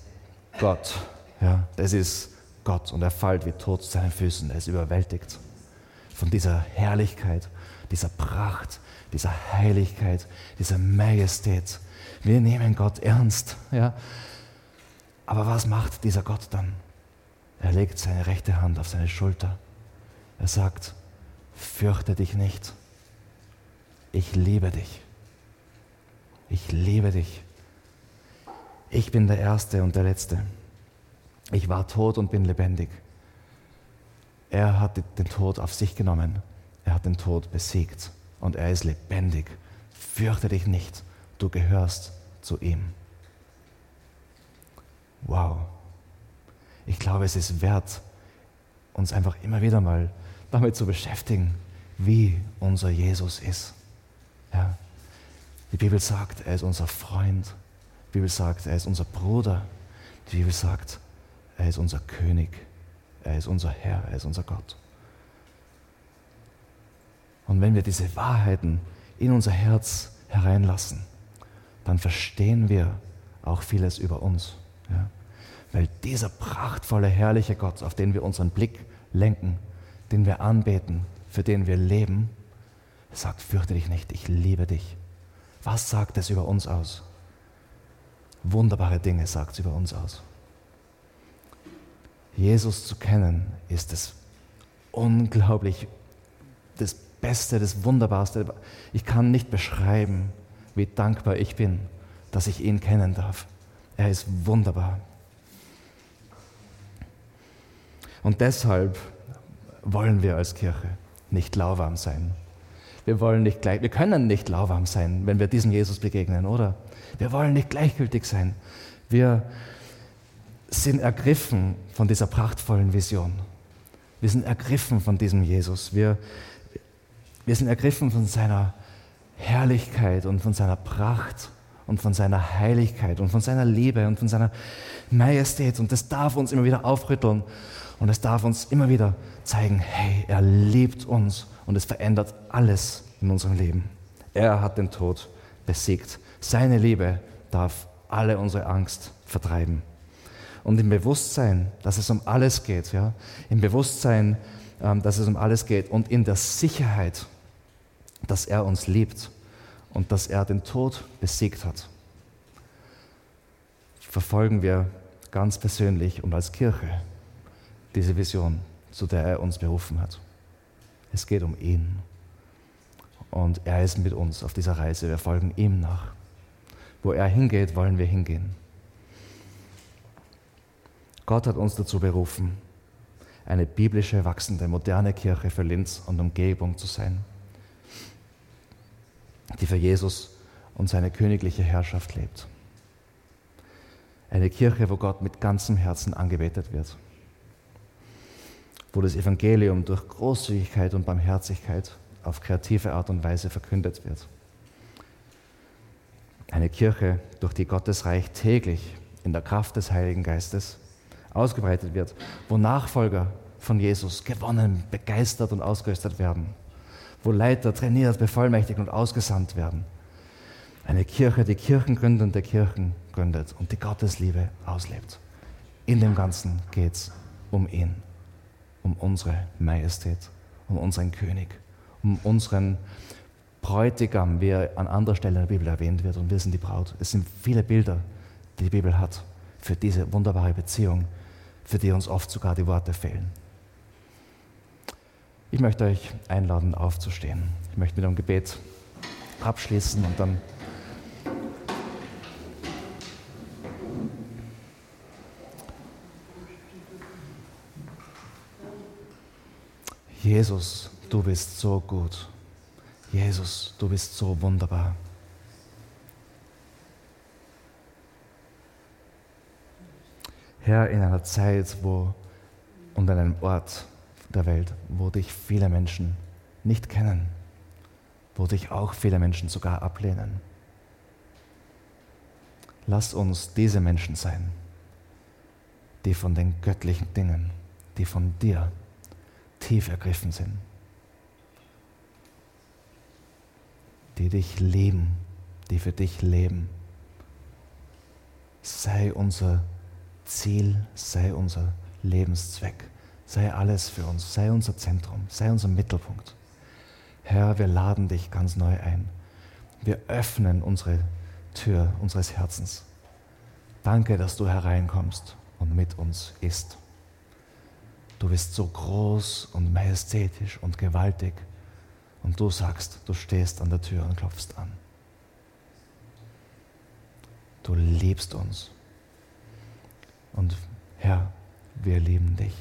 Gott. Ja, das ist Gott und er fällt wie tot zu seinen Füßen. Er ist überwältigt von dieser Herrlichkeit, dieser Pracht, dieser Heiligkeit, dieser Majestät. Wir nehmen Gott ernst. Ja. Aber was macht dieser Gott dann? Er legt seine rechte Hand auf seine Schulter. Er sagt, fürchte dich nicht. Ich liebe dich. Ich liebe dich. Ich bin der Erste und der Letzte. Ich war tot und bin lebendig. Er hat den Tod auf sich genommen. Er hat den Tod besiegt und er ist lebendig. Fürchte dich nicht, du gehörst zu ihm. Wow. Ich glaube, es ist wert, uns einfach immer wieder mal damit zu beschäftigen, wie unser Jesus ist. Ja. Die Bibel sagt, er ist unser Freund. Die Bibel sagt, er ist unser Bruder. Die Bibel sagt, er ist unser König, er ist unser Herr, er ist unser Gott. Und wenn wir diese Wahrheiten in unser Herz hereinlassen, dann verstehen wir auch vieles über uns. Ja? Weil dieser prachtvolle, herrliche Gott, auf den wir unseren Blick lenken, den wir anbeten, für den wir leben, sagt, fürchte dich nicht, ich liebe dich. Was sagt es über uns aus? Wunderbare Dinge sagt es über uns aus. Jesus zu kennen, ist das unglaublich, das Beste, das Wunderbarste. Ich kann nicht beschreiben, wie dankbar ich bin, dass ich ihn kennen darf. Er ist wunderbar. Und deshalb wollen wir als Kirche nicht lauwarm sein. Wir wollen nicht gleich, wir können nicht lauwarm sein, wenn wir diesem Jesus begegnen, oder? Wir wollen nicht gleichgültig sein. Wir sind ergriffen von dieser prachtvollen Vision. Wir sind ergriffen von diesem Jesus. Wir, wir sind ergriffen von seiner Herrlichkeit und von seiner Pracht und von seiner Heiligkeit und von seiner Liebe und von seiner Majestät. Und das darf uns immer wieder aufrütteln und es darf uns immer wieder zeigen, hey, er liebt uns und es verändert alles in unserem Leben. Er hat den Tod besiegt. Seine Liebe darf alle unsere Angst vertreiben und im Bewusstsein, dass es um alles geht, ja, im Bewusstsein, ähm, dass es um alles geht und in der Sicherheit, dass er uns liebt und dass er den Tod besiegt hat, verfolgen wir ganz persönlich und als Kirche diese Vision, zu der er uns berufen hat. Es geht um ihn. Und er ist mit uns auf dieser Reise. Wir folgen ihm nach. Wo er hingeht, wollen wir hingehen. Gott hat uns dazu berufen, eine biblische, wachsende, moderne Kirche für Linz und Umgebung zu sein, die für Jesus und seine königliche Herrschaft lebt. Eine Kirche, wo Gott mit ganzem Herzen angebetet wird, wo das Evangelium durch Großzügigkeit und Barmherzigkeit auf kreative Art und Weise verkündet wird. Eine Kirche, durch die Gottes Reich täglich in der Kraft des Heiligen Geistes ausgebreitet wird, wo Nachfolger von Jesus gewonnen, begeistert und ausgerüstet werden, wo Leiter trainiert, bevollmächtigt und ausgesandt werden. Eine Kirche, die kirchengründende Kirchen gründet und die Gottesliebe auslebt. In dem Ganzen geht es um ihn, um unsere Majestät, um unseren König um unseren Bräutigam, wie er an anderer Stelle in der Bibel erwähnt wird, und wir sind die Braut. Es sind viele Bilder, die die Bibel hat für diese wunderbare Beziehung, für die uns oft sogar die Worte fehlen. Ich möchte euch einladen, aufzustehen. Ich möchte mit einem Gebet abschließen und dann Jesus, du bist so gut. Jesus, du bist so wunderbar. Herr, in einer Zeit wo, und an einem Ort der Welt, wo dich viele Menschen nicht kennen, wo dich auch viele Menschen sogar ablehnen. Lass uns diese Menschen sein, die von den göttlichen Dingen, die von dir tief ergriffen sind. die dich lieben, die für dich leben. Sei unser Ziel, sei unser Lebenszweck, sei alles für uns, sei unser Zentrum, sei unser Mittelpunkt. Herr, wir laden dich ganz neu ein. Wir öffnen unsere Tür unseres Herzens. Danke, dass du hereinkommst und mit uns isst. Du bist so groß und majestätisch und gewaltig und du sagst, du stehst an der Tür und klopfst an. Du liebst uns. Und Herr, wir lieben dich.